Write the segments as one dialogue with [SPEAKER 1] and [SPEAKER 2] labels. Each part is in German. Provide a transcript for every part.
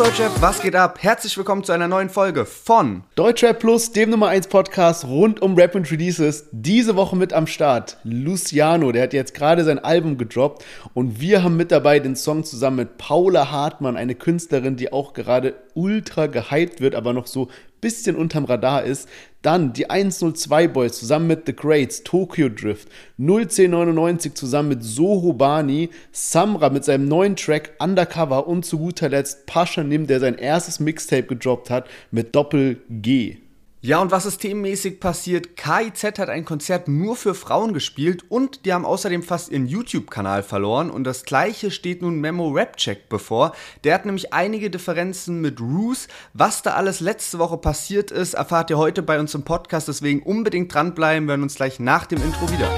[SPEAKER 1] Deutschrap, was geht ab? Herzlich willkommen zu einer neuen Folge von
[SPEAKER 2] Deutschrap Plus, dem Nummer 1 Podcast rund um Rap und Releases. Diese Woche mit am Start Luciano, der hat jetzt gerade sein Album gedroppt und wir haben mit dabei den Song zusammen mit Paula Hartmann, eine Künstlerin, die auch gerade ultra gehypt wird, aber noch so bisschen unterm Radar ist. Dann die 102 Boys zusammen mit The Greats, Tokyo Drift, 01099 zusammen mit Soho Bani, Samra mit seinem neuen Track Undercover und zu guter Letzt Pascha Nim, der sein erstes Mixtape gedroppt hat mit Doppel G.
[SPEAKER 1] Ja, und was ist themenmäßig passiert? KIZ hat ein Konzert nur für Frauen gespielt und die haben außerdem fast ihren YouTube-Kanal verloren und das gleiche steht nun Memo Rap Check bevor. Der hat nämlich einige Differenzen mit Roos. Was da alles letzte Woche passiert ist, erfahrt ihr heute bei uns im Podcast, deswegen unbedingt dranbleiben. Wir hören uns gleich nach dem Intro wieder.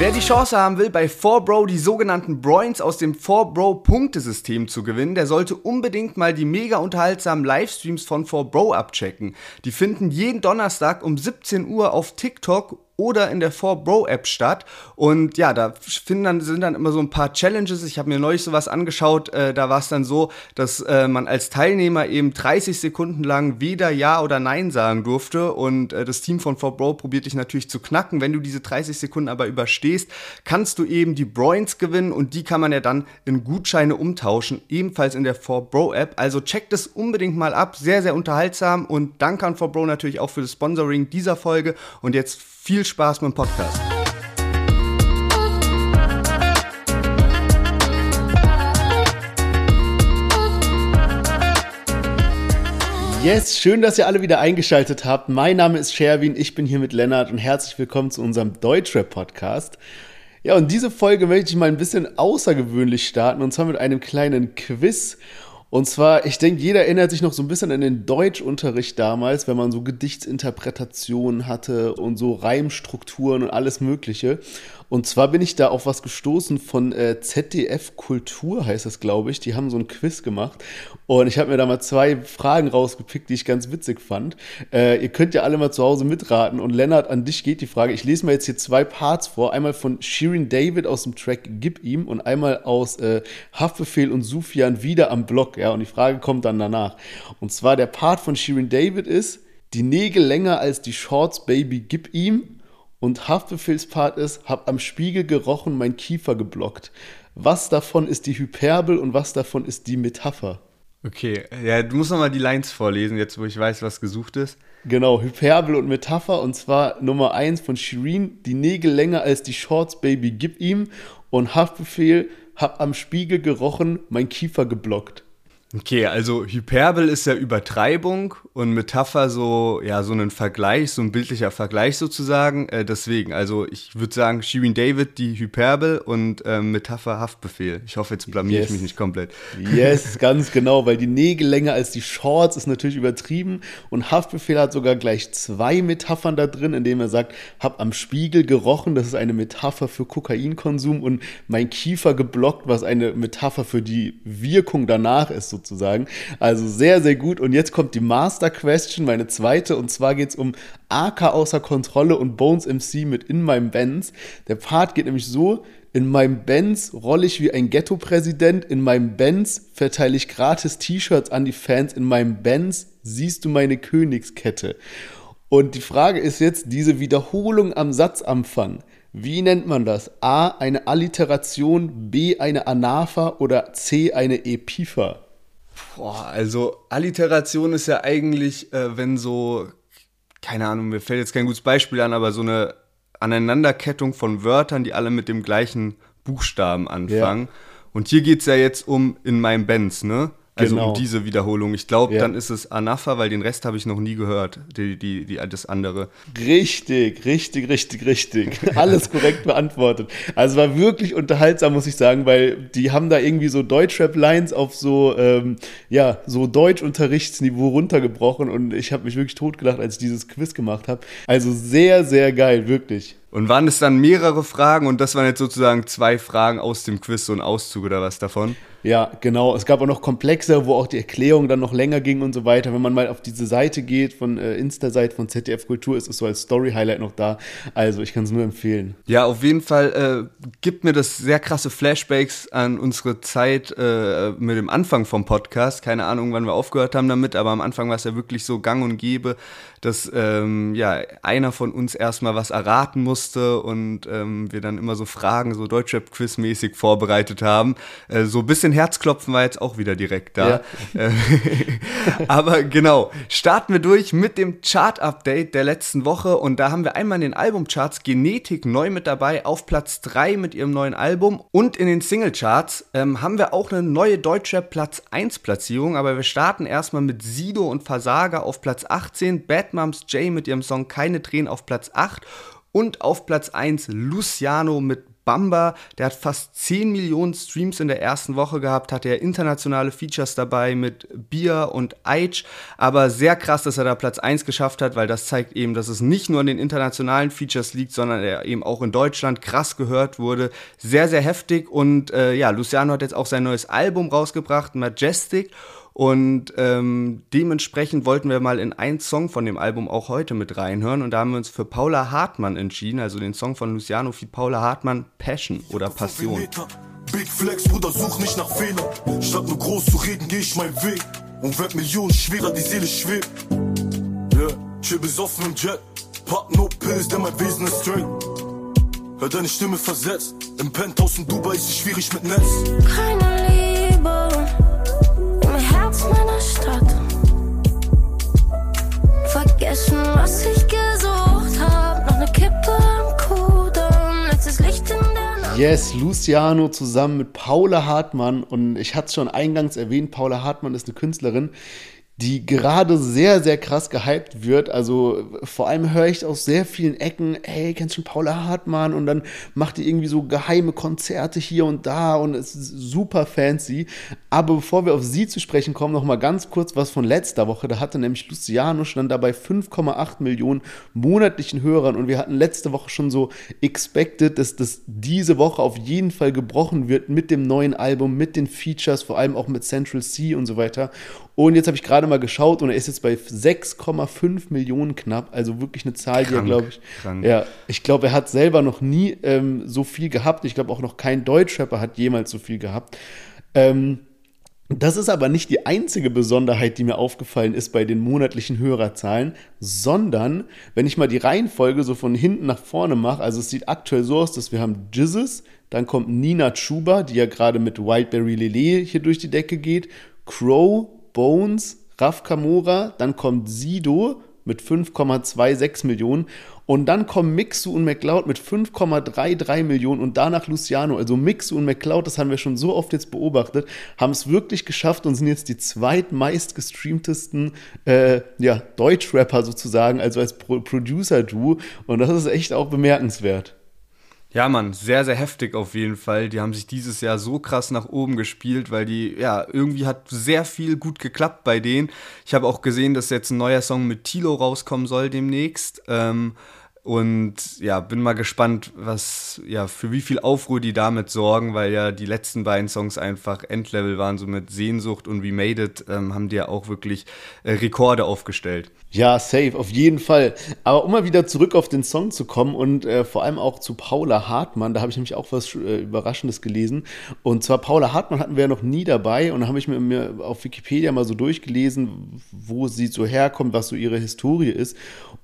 [SPEAKER 1] Wer die Chance haben will, bei 4Bro die sogenannten Broins aus dem 4Bro-Punktesystem zu gewinnen, der sollte unbedingt mal die mega unterhaltsamen Livestreams von 4Bro abchecken. Die finden jeden Donnerstag um 17 Uhr auf TikTok oder in der 4Bro-App statt. Und ja, da dann, sind dann immer so ein paar Challenges. Ich habe mir neulich sowas angeschaut. Äh, da war es dann so, dass äh, man als Teilnehmer eben 30 Sekunden lang weder Ja oder Nein sagen durfte. Und äh, das Team von 4Bro probiert dich natürlich zu knacken. Wenn du diese 30 Sekunden aber überstehst, kannst du eben die Broins gewinnen und die kann man ja dann in Gutscheine umtauschen. Ebenfalls in der 4Bro-App. Also checkt es unbedingt mal ab. Sehr, sehr unterhaltsam. Und danke an 4Bro natürlich auch für das Sponsoring dieser Folge. Und jetzt viel Spaß mit dem Podcast.
[SPEAKER 2] Yes, schön, dass ihr alle wieder eingeschaltet habt. Mein Name ist Sherwin, ich bin hier mit Lennart und herzlich willkommen zu unserem Deutschrap-Podcast. Ja, und diese Folge möchte ich mal ein bisschen außergewöhnlich starten und zwar mit einem kleinen Quiz. Und zwar, ich denke, jeder erinnert sich noch so ein bisschen an den Deutschunterricht damals, wenn man so Gedichtsinterpretationen hatte und so Reimstrukturen und alles Mögliche. Und zwar bin ich da auf was gestoßen von äh, ZDF Kultur, heißt das, glaube ich. Die haben so ein Quiz gemacht. Und ich habe mir da mal zwei Fragen rausgepickt, die ich ganz witzig fand. Äh, ihr könnt ja alle mal zu Hause mitraten. Und Lennart, an dich geht die Frage. Ich lese mal jetzt hier zwei Parts vor. Einmal von Shirin David aus dem Track Gib ihm und einmal aus äh, Haftbefehl und Sufjan wieder am Block. Ja, und die Frage kommt dann danach. Und zwar der Part von Shirin David ist, die Nägel länger als die Shorts, Baby, gib ihm. Und Haftbefehlspart ist, hab am Spiegel gerochen, mein Kiefer geblockt. Was davon ist die Hyperbel und was davon ist die Metapher?
[SPEAKER 1] Okay, ja, du musst nochmal die Lines vorlesen, jetzt wo ich weiß, was gesucht ist.
[SPEAKER 2] Genau, Hyperbel und Metapher und zwar Nummer 1 von Shireen, die Nägel länger als die Shorts, Baby, gib ihm. Und Haftbefehl, hab am Spiegel gerochen, mein Kiefer geblockt.
[SPEAKER 1] Okay, also Hyperbel ist ja Übertreibung und Metapher so, ja, so ein Vergleich, so ein bildlicher Vergleich sozusagen. Äh, deswegen, also ich würde sagen, Shirin David die Hyperbel und äh, Metapher Haftbefehl. Ich hoffe, jetzt blamiere yes. ich mich nicht komplett.
[SPEAKER 2] Yes, ganz genau, weil die Nägel länger als die Shorts ist natürlich übertrieben und Haftbefehl hat sogar gleich zwei Metaphern da drin, indem er sagt, hab am Spiegel gerochen, das ist eine Metapher für Kokainkonsum und mein Kiefer geblockt, was eine Metapher für die Wirkung danach ist sozusagen. Also sehr, sehr gut. Und jetzt kommt die Master Question, meine zweite. Und zwar geht es um AK außer Kontrolle und Bones MC mit In meinem Benz. Der Part geht nämlich so, in meinem Benz rolle ich wie ein Ghetto-Präsident. In meinem Benz verteile ich gratis T-Shirts an die Fans. In meinem Benz siehst du meine Königskette. Und die Frage ist jetzt, diese Wiederholung am Satzanfang. Wie nennt man das? A, eine Alliteration, B, eine Anapher oder C, eine Epipher?
[SPEAKER 1] Boah, also Alliteration ist ja eigentlich, äh, wenn so, keine Ahnung, mir fällt jetzt kein gutes Beispiel an, aber so eine Aneinanderkettung von Wörtern, die alle mit dem gleichen Buchstaben anfangen. Ja. Und hier geht es ja jetzt um in meinem Benz, ne? Also genau. um diese Wiederholung. Ich glaube, ja. dann ist es Anafa, weil den Rest habe ich noch nie gehört, die, die, die, das andere.
[SPEAKER 2] Richtig, richtig, richtig, richtig. Alles korrekt beantwortet. Also war wirklich unterhaltsam, muss ich sagen, weil die haben da irgendwie so Deutschrap-Lines auf so, ähm, ja, so Deutschunterrichtsniveau runtergebrochen und ich habe mich wirklich totgelacht, als ich dieses Quiz gemacht habe. Also sehr, sehr geil, wirklich.
[SPEAKER 1] Und waren es dann mehrere Fragen und das waren jetzt sozusagen zwei Fragen aus dem Quiz, so ein Auszug oder was davon?
[SPEAKER 2] Ja, genau. Es gab auch noch komplexer, wo auch die Erklärung dann noch länger ging und so weiter. Wenn man mal auf diese Seite geht, von äh, Insta-Seite von ZDF Kultur, ist es so als Story-Highlight noch da. Also ich kann es nur empfehlen.
[SPEAKER 1] Ja, auf jeden Fall äh, gibt mir das sehr krasse Flashbacks an unsere Zeit äh, mit dem Anfang vom Podcast. Keine Ahnung, wann wir aufgehört haben damit, aber am Anfang war es ja wirklich so gang und gäbe, dass ähm, ja, einer von uns erstmal was erraten musste und ähm, wir dann immer so Fragen, so Deutschrap-Quiz-mäßig vorbereitet haben. Äh, so ein bisschen Herzklopfen war jetzt auch wieder direkt da. Ja. Äh, aber genau, starten wir durch mit dem Chart-Update der letzten Woche und da haben wir einmal in den Albumcharts Genetik neu mit dabei, auf Platz 3 mit ihrem neuen Album und in den Singlecharts ähm, haben wir auch eine neue Deutschrap Platz 1 Platzierung, aber wir starten erstmal mit Sido und Versager auf Platz 18, Bad Bad Moms J mit ihrem Song Keine Tränen auf Platz 8 und auf Platz 1 Luciano mit Bamba, der hat fast 10 Millionen Streams in der ersten Woche gehabt, hatte er internationale Features dabei mit Bier und Aitch, aber sehr krass, dass er da Platz 1 geschafft hat, weil das zeigt eben, dass es nicht nur an den internationalen Features liegt, sondern er eben auch in Deutschland krass gehört wurde. Sehr, sehr heftig. Und äh, ja, Luciano hat jetzt auch sein neues Album rausgebracht, Majestic und ähm, dementsprechend wollten wir mal in einen Song von dem Album auch heute mit reinhören. Und da haben wir uns für Paula Hartmann entschieden, also den Song von Luciano für Paula Hartmann, Passion oder Passion. Big Flex, Bruder, such nicht nach Fehlern. Statt nur groß zu reden, geh ich meinen Weg. Und werd Millionen schwerer, die Seele schwebt. Yeah, chill besoffen im Jet. Pop no pills, denn mein Wesen ist straight. Hör deine Stimme versetzt. Im Penthouse in Dubai ist es schwierig mit Netz. Keine Liebe Vergessen, was ich gesucht hab. Noch ne Kippe am Kudamm, letztes Licht in der Nacht.
[SPEAKER 2] Yes, Luciano zusammen mit Paula Hartmann. Und ich hatte es schon eingangs erwähnt, Paula Hartmann ist eine Künstlerin, die gerade sehr, sehr krass gehypt wird. Also vor allem höre ich aus sehr vielen Ecken, hey, kennst du schon Paula Hartmann? Und dann macht die irgendwie so geheime Konzerte hier und da und es ist super fancy. Aber bevor wir auf sie zu sprechen kommen, noch mal ganz kurz was von letzter Woche. Da hatte nämlich Luciano schon dabei 5,8 Millionen monatlichen Hörern und wir hatten letzte Woche schon so expected, dass das diese Woche auf jeden Fall gebrochen wird mit dem neuen Album, mit den Features, vor allem auch mit Central C und so weiter. Und jetzt habe ich gerade mal geschaut und er ist jetzt bei 6,5 Millionen knapp. Also wirklich eine Zahl, krank, die er, glaube ich. Krank. Ja, ich glaube, er hat selber noch nie ähm, so viel gehabt. Ich glaube auch noch kein Deutschrapper hat jemals so viel gehabt. Ähm, das ist aber nicht die einzige Besonderheit, die mir aufgefallen ist bei den monatlichen Hörerzahlen, sondern wenn ich mal die Reihenfolge so von hinten nach vorne mache, also es sieht aktuell so aus, dass wir haben Jizzes, dann kommt Nina Chuba, die ja gerade mit Wildberry Lele hier durch die Decke geht, Crow, Bones, Raf Kamora, dann kommt Sido mit 5,26 Millionen und dann kommen Mixu und McCloud mit 5,33 Millionen und danach Luciano. Also Mixu und McCloud, das haben wir schon so oft jetzt beobachtet, haben es wirklich geschafft und sind jetzt die zweitmeist gestreamtesten äh, ja, Deutschrapper sozusagen, also als Pro Producer-Duo. Und das ist echt auch bemerkenswert.
[SPEAKER 1] Ja, Mann, sehr, sehr heftig auf jeden Fall. Die haben sich dieses Jahr so krass nach oben gespielt, weil die, ja, irgendwie hat sehr viel gut geklappt bei denen. Ich habe auch gesehen, dass jetzt ein neuer Song mit Tilo rauskommen soll demnächst. Ähm, und ja, bin mal gespannt, was, ja, für wie viel Aufruhr die damit sorgen, weil ja die letzten beiden Songs einfach Endlevel waren, so mit Sehnsucht und We Made It, ähm, haben die ja auch wirklich äh, Rekorde aufgestellt.
[SPEAKER 2] Ja, safe, auf jeden Fall. Aber um mal wieder zurück auf den Song zu kommen und äh, vor allem auch zu Paula Hartmann, da habe ich nämlich auch was äh, Überraschendes gelesen. Und zwar Paula Hartmann hatten wir ja noch nie dabei und da habe ich mir, mir auf Wikipedia mal so durchgelesen, wo sie so herkommt, was so ihre Historie ist.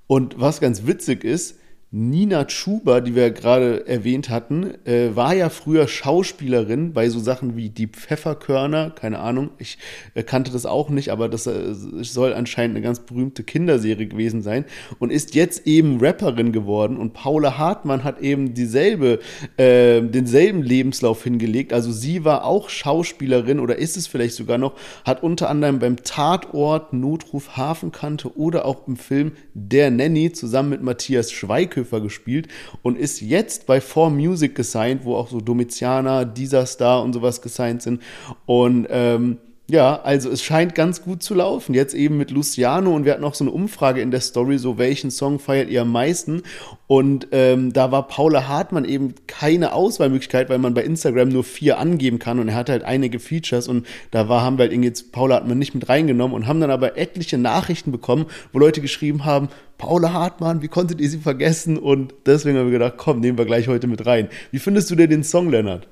[SPEAKER 2] Und was ganz witzig ist, Nina Chuba, die wir gerade erwähnt hatten, äh, war ja früher Schauspielerin bei so Sachen wie Die Pfefferkörner, keine Ahnung, ich äh, kannte das auch nicht, aber das äh, soll anscheinend eine ganz berühmte Kinderserie gewesen sein und ist jetzt eben Rapperin geworden. Und Paula Hartmann hat eben dieselbe, äh, denselben Lebenslauf hingelegt, also sie war auch Schauspielerin oder ist es vielleicht sogar noch, hat unter anderem beim Tatort Notruf Hafenkante oder auch im Film Der Nanny zusammen mit Matthias Schweighöfer Bonhoeffer gespielt und ist jetzt bei 4Music gesigned, wo auch so Domitianer, Dieser Star und sowas gesigned sind. Und ähm, ja, also es scheint ganz gut zu laufen. Jetzt eben mit Luciano und wir hatten auch so eine Umfrage in der Story, so welchen Song feiert ihr am meisten? Und ähm, da war Paula Hartmann eben keine Auswahlmöglichkeit, weil man bei Instagram nur vier angeben kann und er hatte halt einige Features und da war, haben wir halt jetzt Paula Hartmann nicht mit reingenommen und haben dann aber etliche Nachrichten bekommen, wo Leute geschrieben haben, Paula Hartmann, wie konntet ihr sie vergessen? Und deswegen haben wir gedacht, komm, nehmen wir gleich heute mit rein. Wie findest du denn den Song, Lennart?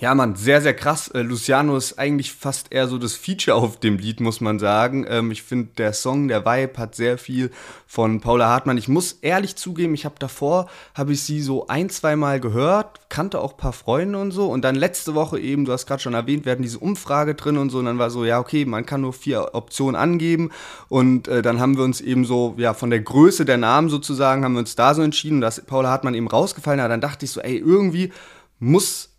[SPEAKER 1] Ja, Mann, sehr, sehr krass. Äh, Luciano ist eigentlich fast eher so das Feature auf dem Lied, muss man sagen. Ähm, ich finde, der Song, der Vibe hat sehr viel von Paula Hartmann. Ich muss ehrlich zugeben, ich habe davor, habe ich sie so ein, zwei Mal gehört, kannte auch ein paar Freunde und so. Und dann letzte Woche eben, du hast gerade schon erwähnt, wir hatten diese Umfrage drin und so. Und dann war so, ja, okay, man kann nur vier Optionen angeben. Und äh, dann haben wir uns eben so, ja, von der Größe der Namen sozusagen, haben wir uns da so entschieden. dass Paula Hartmann eben rausgefallen. Aber dann dachte ich so, ey, irgendwie muss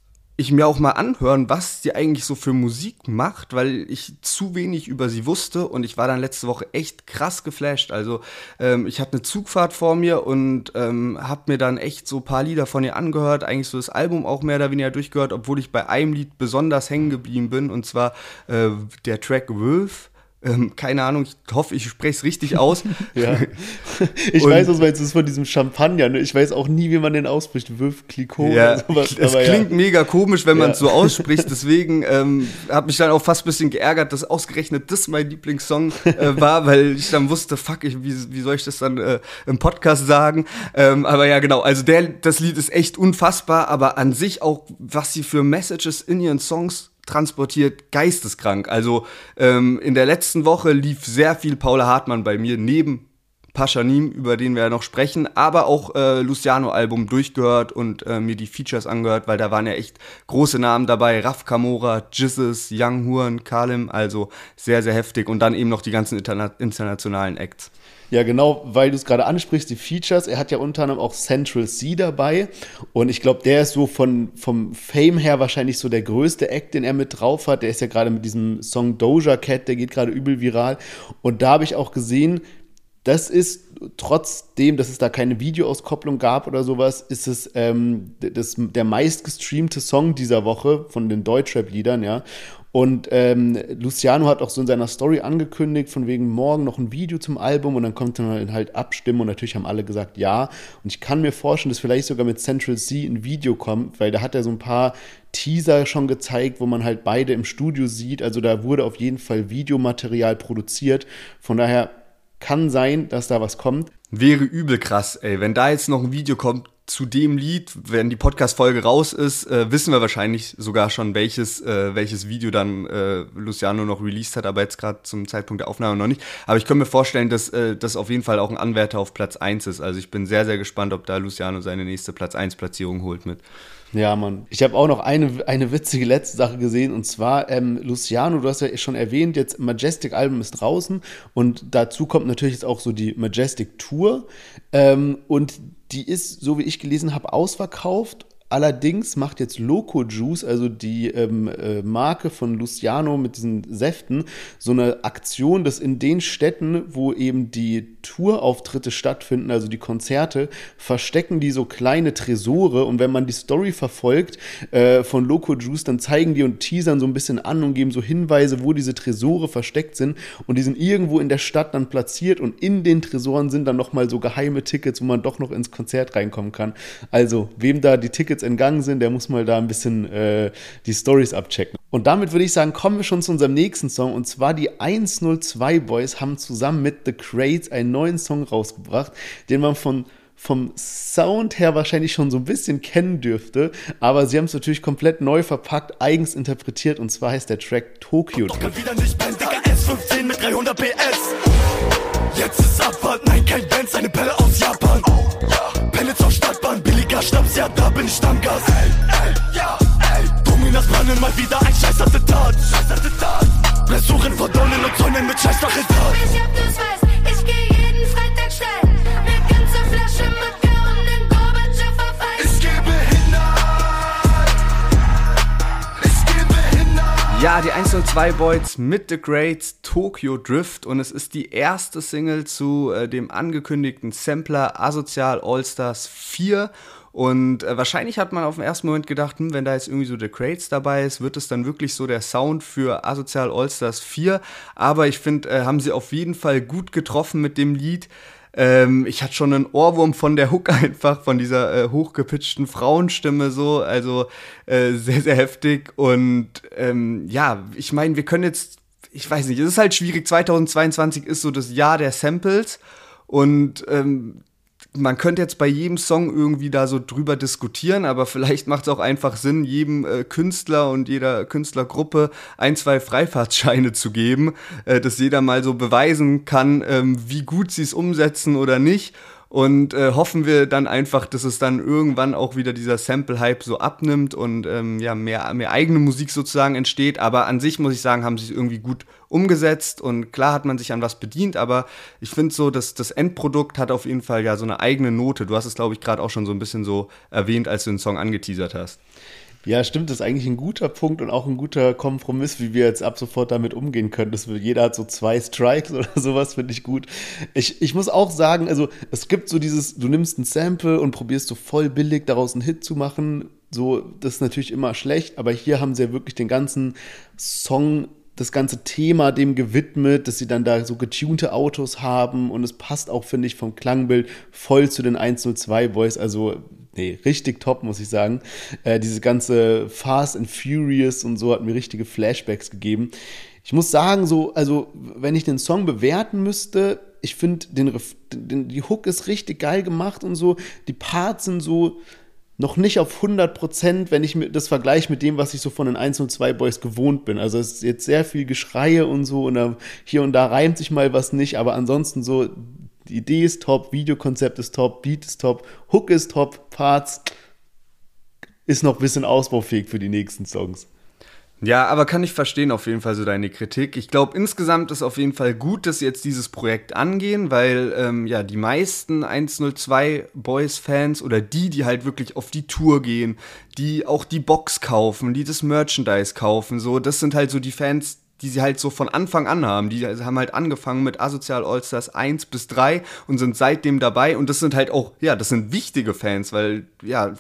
[SPEAKER 1] ich mir auch mal anhören, was sie eigentlich so für Musik macht, weil ich zu wenig über sie wusste und ich war dann letzte Woche echt krass geflasht. Also ähm, ich hatte eine Zugfahrt vor mir und ähm, habe mir dann echt so ein paar Lieder von ihr angehört, eigentlich so das Album auch mehr oder weniger durchgehört, obwohl ich bei einem Lied besonders hängen geblieben bin und zwar äh, der Track Wolf ähm, keine Ahnung, ich hoffe, ich spreche es richtig aus.
[SPEAKER 2] ja. Ich weiß, was meinst du, ist von diesem Champagner. Ne? Ich weiß auch nie, wie man den ausspricht. Wöf, Clicquot
[SPEAKER 1] ja, oder sowas. Es klingt ja. mega komisch, wenn man es so ausspricht. Deswegen ähm, habe mich dann auch fast ein bisschen geärgert, dass ausgerechnet das mein Lieblingssong äh, war, weil ich dann wusste, fuck, ich, wie, wie soll ich das dann äh, im Podcast sagen? Ähm, aber ja, genau. Also der, das Lied ist echt unfassbar, aber an sich auch, was sie für Messages in ihren Songs transportiert, geisteskrank. Also ähm, in der letzten Woche lief sehr viel Paula Hartmann bei mir neben Paschanim, über den wir ja noch sprechen, aber auch äh, Luciano-Album durchgehört und äh, mir die Features angehört, weil da waren ja echt große Namen dabei. Raf Kamora, Jizzes, Young Huren, Kalim, also sehr, sehr heftig. Und dann eben noch die ganzen interna internationalen Acts.
[SPEAKER 2] Ja, genau, weil du es gerade ansprichst, die Features. Er hat ja unter anderem auch Central C dabei. Und ich glaube, der ist so von, vom Fame her wahrscheinlich so der größte Act, den er mit drauf hat. Der ist ja gerade mit diesem Song Doja Cat, der geht gerade übel viral. Und da habe ich auch gesehen, das ist trotzdem, dass es da keine Videoauskopplung gab oder sowas, ist es ähm, das, der meistgestreamte Song dieser Woche von den Deutschrap-Liedern, ja. Und ähm, Luciano hat auch so in seiner Story angekündigt, von wegen morgen noch ein Video zum Album und dann kommt dann halt abstimmen und natürlich haben alle gesagt ja. Und ich kann mir vorstellen, dass vielleicht sogar mit Central C ein Video kommt, weil da hat er so ein paar Teaser schon gezeigt, wo man halt beide im Studio sieht. Also da wurde auf jeden Fall Videomaterial produziert. Von daher kann sein, dass da was kommt.
[SPEAKER 1] Wäre übel krass, ey. Wenn da jetzt noch ein Video kommt zu dem Lied, wenn die Podcast-Folge raus ist, äh, wissen wir wahrscheinlich sogar schon, welches, äh, welches Video dann äh, Luciano noch released hat, aber jetzt gerade zum Zeitpunkt der Aufnahme noch nicht. Aber ich kann mir vorstellen, dass äh, das auf jeden Fall auch ein Anwärter auf Platz 1 ist. Also ich bin sehr, sehr gespannt, ob da Luciano seine nächste Platz 1-Platzierung holt mit.
[SPEAKER 2] Ja, Mann. Ich habe auch noch eine, eine witzige letzte Sache gesehen und zwar ähm, Luciano, du hast ja schon erwähnt, jetzt Majestic Album ist draußen und dazu kommt natürlich jetzt auch so die Majestic Tour ähm, und die ist, so wie ich gelesen habe, ausverkauft Allerdings macht jetzt Loco Juice, also die ähm, äh, Marke von Luciano mit diesen Säften, so eine Aktion, dass in den Städten, wo eben die Tourauftritte stattfinden, also die Konzerte, verstecken die so kleine Tresore und wenn man die Story verfolgt äh, von Loco Juice, dann zeigen die und teasern so ein bisschen an und geben so Hinweise, wo diese Tresore versteckt sind und die sind irgendwo in der Stadt dann platziert und in den Tresoren sind dann nochmal so geheime Tickets, wo man doch noch ins Konzert reinkommen kann. Also, wem da die Tickets jetzt entgangen sind, der muss mal da ein bisschen äh, die Stories abchecken. Und damit würde ich sagen, kommen wir schon zu unserem nächsten Song. Und zwar die 102 Boys haben zusammen mit The Crates einen neuen Song rausgebracht, den man von vom Sound her wahrscheinlich schon so ein bisschen kennen dürfte, aber sie haben es natürlich komplett neu verpackt, eigens interpretiert und zwar heißt der Track Tokyo. Doch wieder nicht mein Dicker S15 mit 300 PS. Jetzt ist Abfahrt, nein, kein Benz, eine Pelle aus Japan. Oh, ja. Pelle zur Stadtbahn, billiger Schnaps, ja, da bin ich Stammgast. Ey, ey, ja, ey. Dominas planen mal wieder ein scheiß Attentat. Scheiß Attentat. Blessuren verdollen und Zäunen mit scheiß Attentat. Ich hab das weiß, ich geh jeden Freitag steil. Eine ganze Flasche Macker um den Gorbatschow Eis. Ich geh behindert.
[SPEAKER 1] Ich geh behindert. Ja, die 102 Boys mit The Greats Tokyo Drift und es ist die erste Single zu äh, dem angekündigten Sampler Asozial All Stars 4 Und äh, wahrscheinlich hat man auf den ersten Moment gedacht, hm, wenn da jetzt irgendwie so The Crates dabei ist, wird es dann wirklich so der Sound für Asozial All-Stars 4. Aber ich finde, äh, haben sie auf jeden Fall gut getroffen mit dem Lied. Ähm, ich hatte schon einen Ohrwurm von der Hook einfach, von dieser äh, hochgepitchten Frauenstimme so, also äh, sehr, sehr heftig. Und ähm, ja, ich meine, wir können jetzt, ich weiß nicht, es ist halt schwierig, 2022 ist so das Jahr der Samples und ähm, man könnte jetzt bei jedem Song irgendwie da so drüber diskutieren, aber vielleicht macht es auch einfach Sinn, jedem äh, Künstler und jeder Künstlergruppe ein, zwei Freifahrtscheine zu geben, äh, dass jeder mal so beweisen kann, ähm, wie gut sie es umsetzen oder nicht. Und äh, hoffen wir dann einfach, dass es dann irgendwann auch wieder dieser Sample-Hype so abnimmt und ähm, ja, mehr, mehr eigene Musik sozusagen entsteht. Aber an sich muss ich sagen, haben sie es irgendwie gut umgesetzt und klar hat man sich an was bedient, aber ich finde so, dass das Endprodukt hat auf jeden Fall ja so eine eigene Note. Du hast es, glaube ich, gerade auch schon so ein bisschen so erwähnt, als du den Song angeteasert hast.
[SPEAKER 2] Ja, stimmt, das ist eigentlich ein guter Punkt und auch ein guter Kompromiss, wie wir jetzt ab sofort damit umgehen können. Dass jeder hat so zwei Strikes oder sowas, finde ich gut. Ich, ich muss auch sagen, also es gibt so dieses, du nimmst ein Sample und probierst so voll billig daraus einen Hit zu machen. So, das ist natürlich immer schlecht, aber hier haben sie ja wirklich den ganzen Song das ganze Thema dem gewidmet, dass sie dann da so getunte Autos haben und es passt auch, finde ich, vom Klangbild voll zu den 102 Boys. Also nee, richtig top, muss ich sagen. Äh, diese ganze Fast and Furious und so hat mir richtige Flashbacks gegeben. Ich muss sagen, so, also, wenn ich den Song bewerten müsste, ich finde, den, den, die Hook ist richtig geil gemacht und so. Die Parts sind so noch nicht auf 100 Prozent, wenn ich das vergleiche mit dem, was ich so von den 1 und 2 Boys gewohnt bin. Also es ist jetzt sehr viel Geschreie und so und hier und da reimt sich mal was nicht, aber ansonsten so die Idee ist top, Videokonzept ist top, Beat ist top, Hook ist top, Parts ist noch ein bisschen ausbaufähig für die nächsten Songs.
[SPEAKER 1] Ja, aber kann ich verstehen auf jeden Fall so deine Kritik. Ich glaube, insgesamt ist auf jeden Fall gut, dass sie jetzt dieses Projekt angehen, weil ähm, ja die meisten 102 Boys-Fans oder die, die halt wirklich auf die Tour gehen, die auch die Box kaufen, die das Merchandise kaufen, so, das sind halt so die Fans, die sie halt so von Anfang an haben. Die haben halt angefangen mit Asozial Allstars 1 bis 3 und sind seitdem dabei. Und das sind halt auch, ja, das sind wichtige Fans, weil, ja,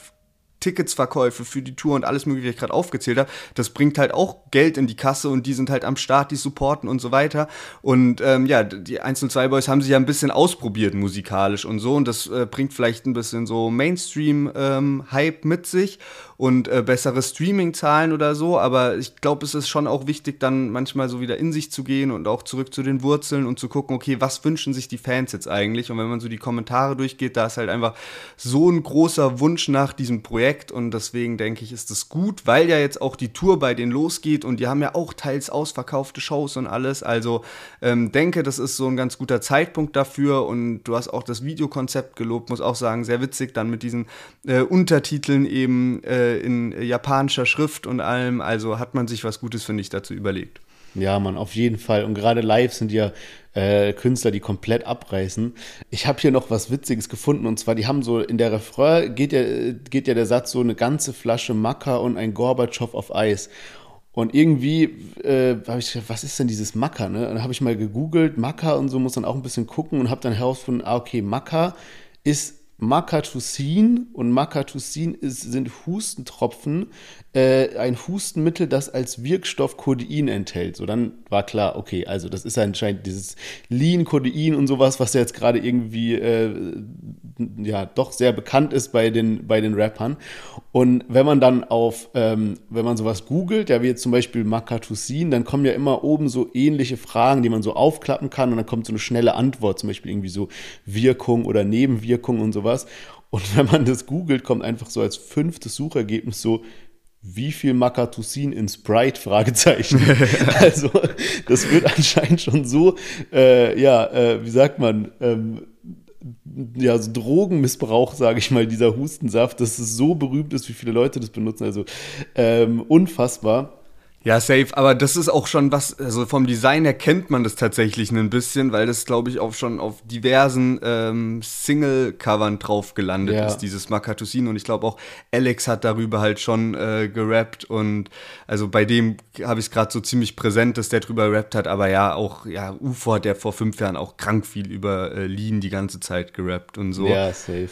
[SPEAKER 1] Ticketsverkäufe für die Tour und alles mögliche, was ich gerade aufgezählt habe, das bringt halt auch Geld in die Kasse und die sind halt am Start, die supporten und so weiter. Und ähm, ja, die 102 Boys haben sich ja ein bisschen ausprobiert musikalisch und so und das äh, bringt vielleicht ein bisschen so Mainstream-Hype ähm, mit sich und äh, bessere Streaming-Zahlen oder so, aber ich glaube, es ist schon auch wichtig, dann manchmal so wieder in sich zu gehen und auch zurück zu den Wurzeln und zu gucken, okay, was wünschen sich die Fans jetzt eigentlich? Und wenn man so die Kommentare durchgeht, da ist halt einfach so ein großer Wunsch nach diesem Projekt und deswegen denke ich, ist es gut, weil ja jetzt auch die Tour bei denen losgeht und die haben ja auch teils ausverkaufte Shows und alles. Also ähm, denke, das ist so ein ganz guter Zeitpunkt dafür und du hast auch das Videokonzept gelobt, muss auch sagen, sehr witzig dann mit diesen äh, Untertiteln eben äh, in japanischer Schrift und allem. Also hat man sich was Gutes, finde ich, dazu überlegt.
[SPEAKER 2] Ja, man, auf jeden Fall. Und gerade live sind ja äh, Künstler, die komplett abreißen. Ich habe hier noch was Witziges gefunden und zwar, die haben so in der Refrain geht ja, geht ja der Satz so eine ganze Flasche Macker und ein Gorbatschow auf Eis. Und irgendwie äh, habe ich gedacht, was ist denn dieses Macker? Ne? Dann habe ich mal gegoogelt, Macker und so muss dann auch ein bisschen gucken und habe dann herausgefunden, ah, okay, Macker ist Makatusin und Makatusin sind Hustentropfen, äh, ein Hustenmittel, das als Wirkstoff Codein enthält. So, dann war klar, okay, also das ist anscheinend dieses Lean, Codein und sowas, was jetzt gerade irgendwie äh, ja doch sehr bekannt ist bei den, bei den Rappern. Und wenn man dann auf, ähm, wenn man sowas googelt, ja, wie jetzt zum Beispiel Makatusin, dann kommen ja immer oben so ähnliche Fragen, die man so aufklappen kann und dann kommt so eine schnelle Antwort, zum Beispiel irgendwie so Wirkung oder Nebenwirkung und sowas. Und wenn man das googelt, kommt einfach so als fünftes Suchergebnis so wie viel Makatusin in Sprite? Fragezeichen. also, das wird anscheinend schon so, äh, ja, äh, wie sagt man, ähm, ja, so Drogenmissbrauch, sage ich mal, dieser Hustensaft, dass es so berühmt ist, wie viele Leute das benutzen. Also ähm, unfassbar.
[SPEAKER 1] Ja, safe, aber das ist auch schon was, also vom Design her kennt man das tatsächlich ein bisschen, weil das, glaube ich, auch schon auf diversen ähm, Single-Covern drauf gelandet ja. ist, dieses Makatusin. Und ich glaube auch Alex hat darüber halt schon äh, gerappt und also bei dem habe ich es gerade so ziemlich präsent, dass der drüber rappt hat, aber ja, auch, ja, UFO hat ja vor fünf Jahren auch krank viel über äh, Lean die ganze Zeit gerappt und so.
[SPEAKER 2] Ja, safe.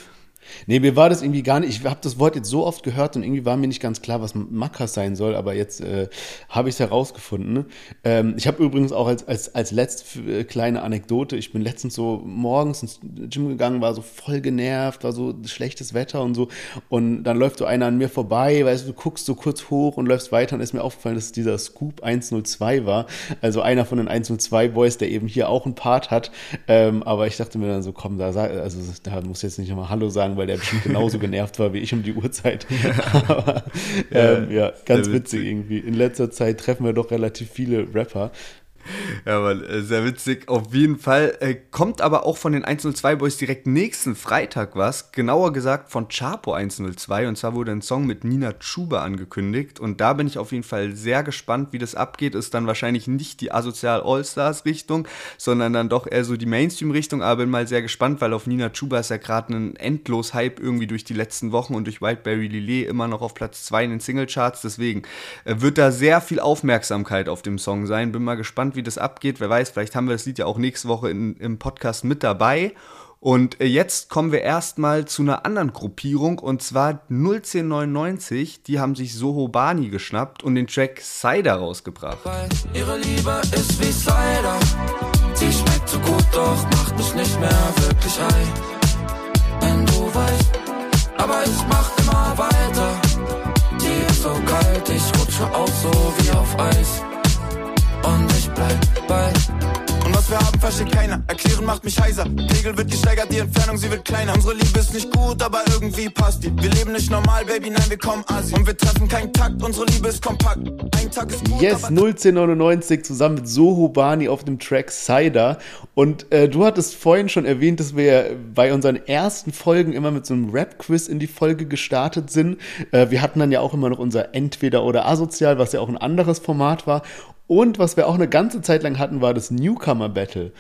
[SPEAKER 2] Nee, mir war das irgendwie gar nicht. Ich habe das Wort jetzt so oft gehört und irgendwie war mir nicht ganz klar, was Makas sein soll, aber jetzt äh, habe ich es herausgefunden. Ähm, ich habe übrigens auch als, als, als letzte äh, kleine Anekdote, ich bin letztens so morgens ins Gym gegangen, war so voll genervt, war so schlechtes Wetter und so. Und dann läuft so einer an mir vorbei, weißt du, du guckst so kurz hoch und läufst weiter und ist mir aufgefallen, dass es dieser Scoop 102 war. Also einer von den 102 Boys, der eben hier auch einen Part hat. Ähm, aber ich dachte mir dann so, komm, da, also, da muss jetzt nicht nochmal Hallo sagen, weil der bestimmt genauso genervt war wie ich um die Uhrzeit. Aber ähm, ja, ganz witzig irgendwie. In letzter Zeit treffen wir doch relativ viele Rapper.
[SPEAKER 1] Ja, Mann, äh, sehr witzig. Auf jeden Fall. Äh, kommt aber auch von den 102 Boys direkt nächsten Freitag was. Genauer gesagt von Chapo 102. Und zwar wurde ein Song mit Nina Chuba angekündigt. Und da bin ich auf jeden Fall sehr gespannt, wie das abgeht. Ist dann wahrscheinlich nicht die Asozial All-Stars-Richtung, sondern dann doch eher so die Mainstream-Richtung. Aber bin mal sehr gespannt, weil auf Nina Chuba ist ja gerade ein endlos Hype irgendwie durch die letzten Wochen und durch Whiteberry Lillet immer noch auf Platz 2 in den Singlecharts. Deswegen äh, wird da sehr viel Aufmerksamkeit auf dem Song sein. Bin mal gespannt, wie wie das abgeht. Wer weiß, vielleicht haben wir das Lied ja auch nächste Woche in, im Podcast mit dabei. Und äh, jetzt kommen wir erstmal zu einer anderen Gruppierung und zwar 01099. Die haben sich Soho Bani geschnappt und den Track Cider rausgebracht. Weil ihre Liebe ist wie Cider. Sie schmeckt so gut, doch macht mich nicht mehr wirklich ein. Wenn du weißt, aber ich mach immer weiter. Die ist so kalt, ich rutsche auch so wie auf Eis und bleib bei. Und was wir haben, versteht keiner. Erklären macht mich heiser. Pegel wird gesteigert, die Entfernung, sie wird kleiner. Unsere Liebe ist nicht gut, aber irgendwie passt die. Wir leben nicht normal, Baby, nein, wir kommen Asi. Und wir treffen keinen Takt, unsere Liebe ist kompakt. Ein Tag ist gut,
[SPEAKER 2] Yes, 01099 zusammen mit Soho Bani auf dem Track Cider. Und äh, du hattest vorhin schon erwähnt, dass wir bei unseren ersten Folgen immer mit so einem Rap-Quiz in die Folge gestartet sind. Äh, wir hatten dann ja auch immer noch unser Entweder oder Asozial, was ja auch ein anderes Format war. Und was wir auch eine ganze Zeit lang hatten, war das Newcomer Battle.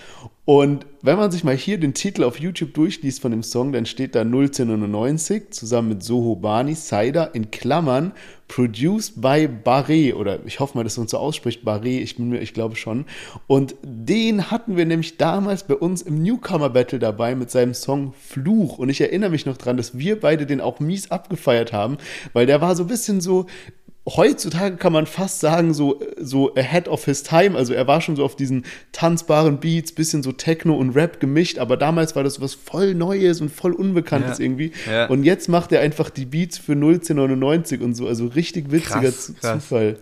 [SPEAKER 2] Und wenn man sich mal hier den Titel auf YouTube durchliest von dem Song, dann steht da 01099 zusammen mit Soho Bani, Cider in Klammern, produced by Barre, oder ich hoffe mal, dass man so ausspricht, Barre, ich bin mir, ich glaube schon. Und den hatten wir nämlich damals bei uns im Newcomer Battle dabei mit seinem Song Fluch. Und ich erinnere mich noch dran, dass wir beide den auch mies abgefeiert haben, weil der war so ein bisschen so heutzutage kann man fast sagen, so, so ahead of his time. Also er war schon so auf diesen tanzbaren Beats, bisschen so Techno und Rap gemischt, aber damals war das was voll Neues und voll Unbekanntes ja. irgendwie. Ja. Und jetzt macht er einfach die Beats für 01099 und so. Also richtig witziger krass, krass. Zufall.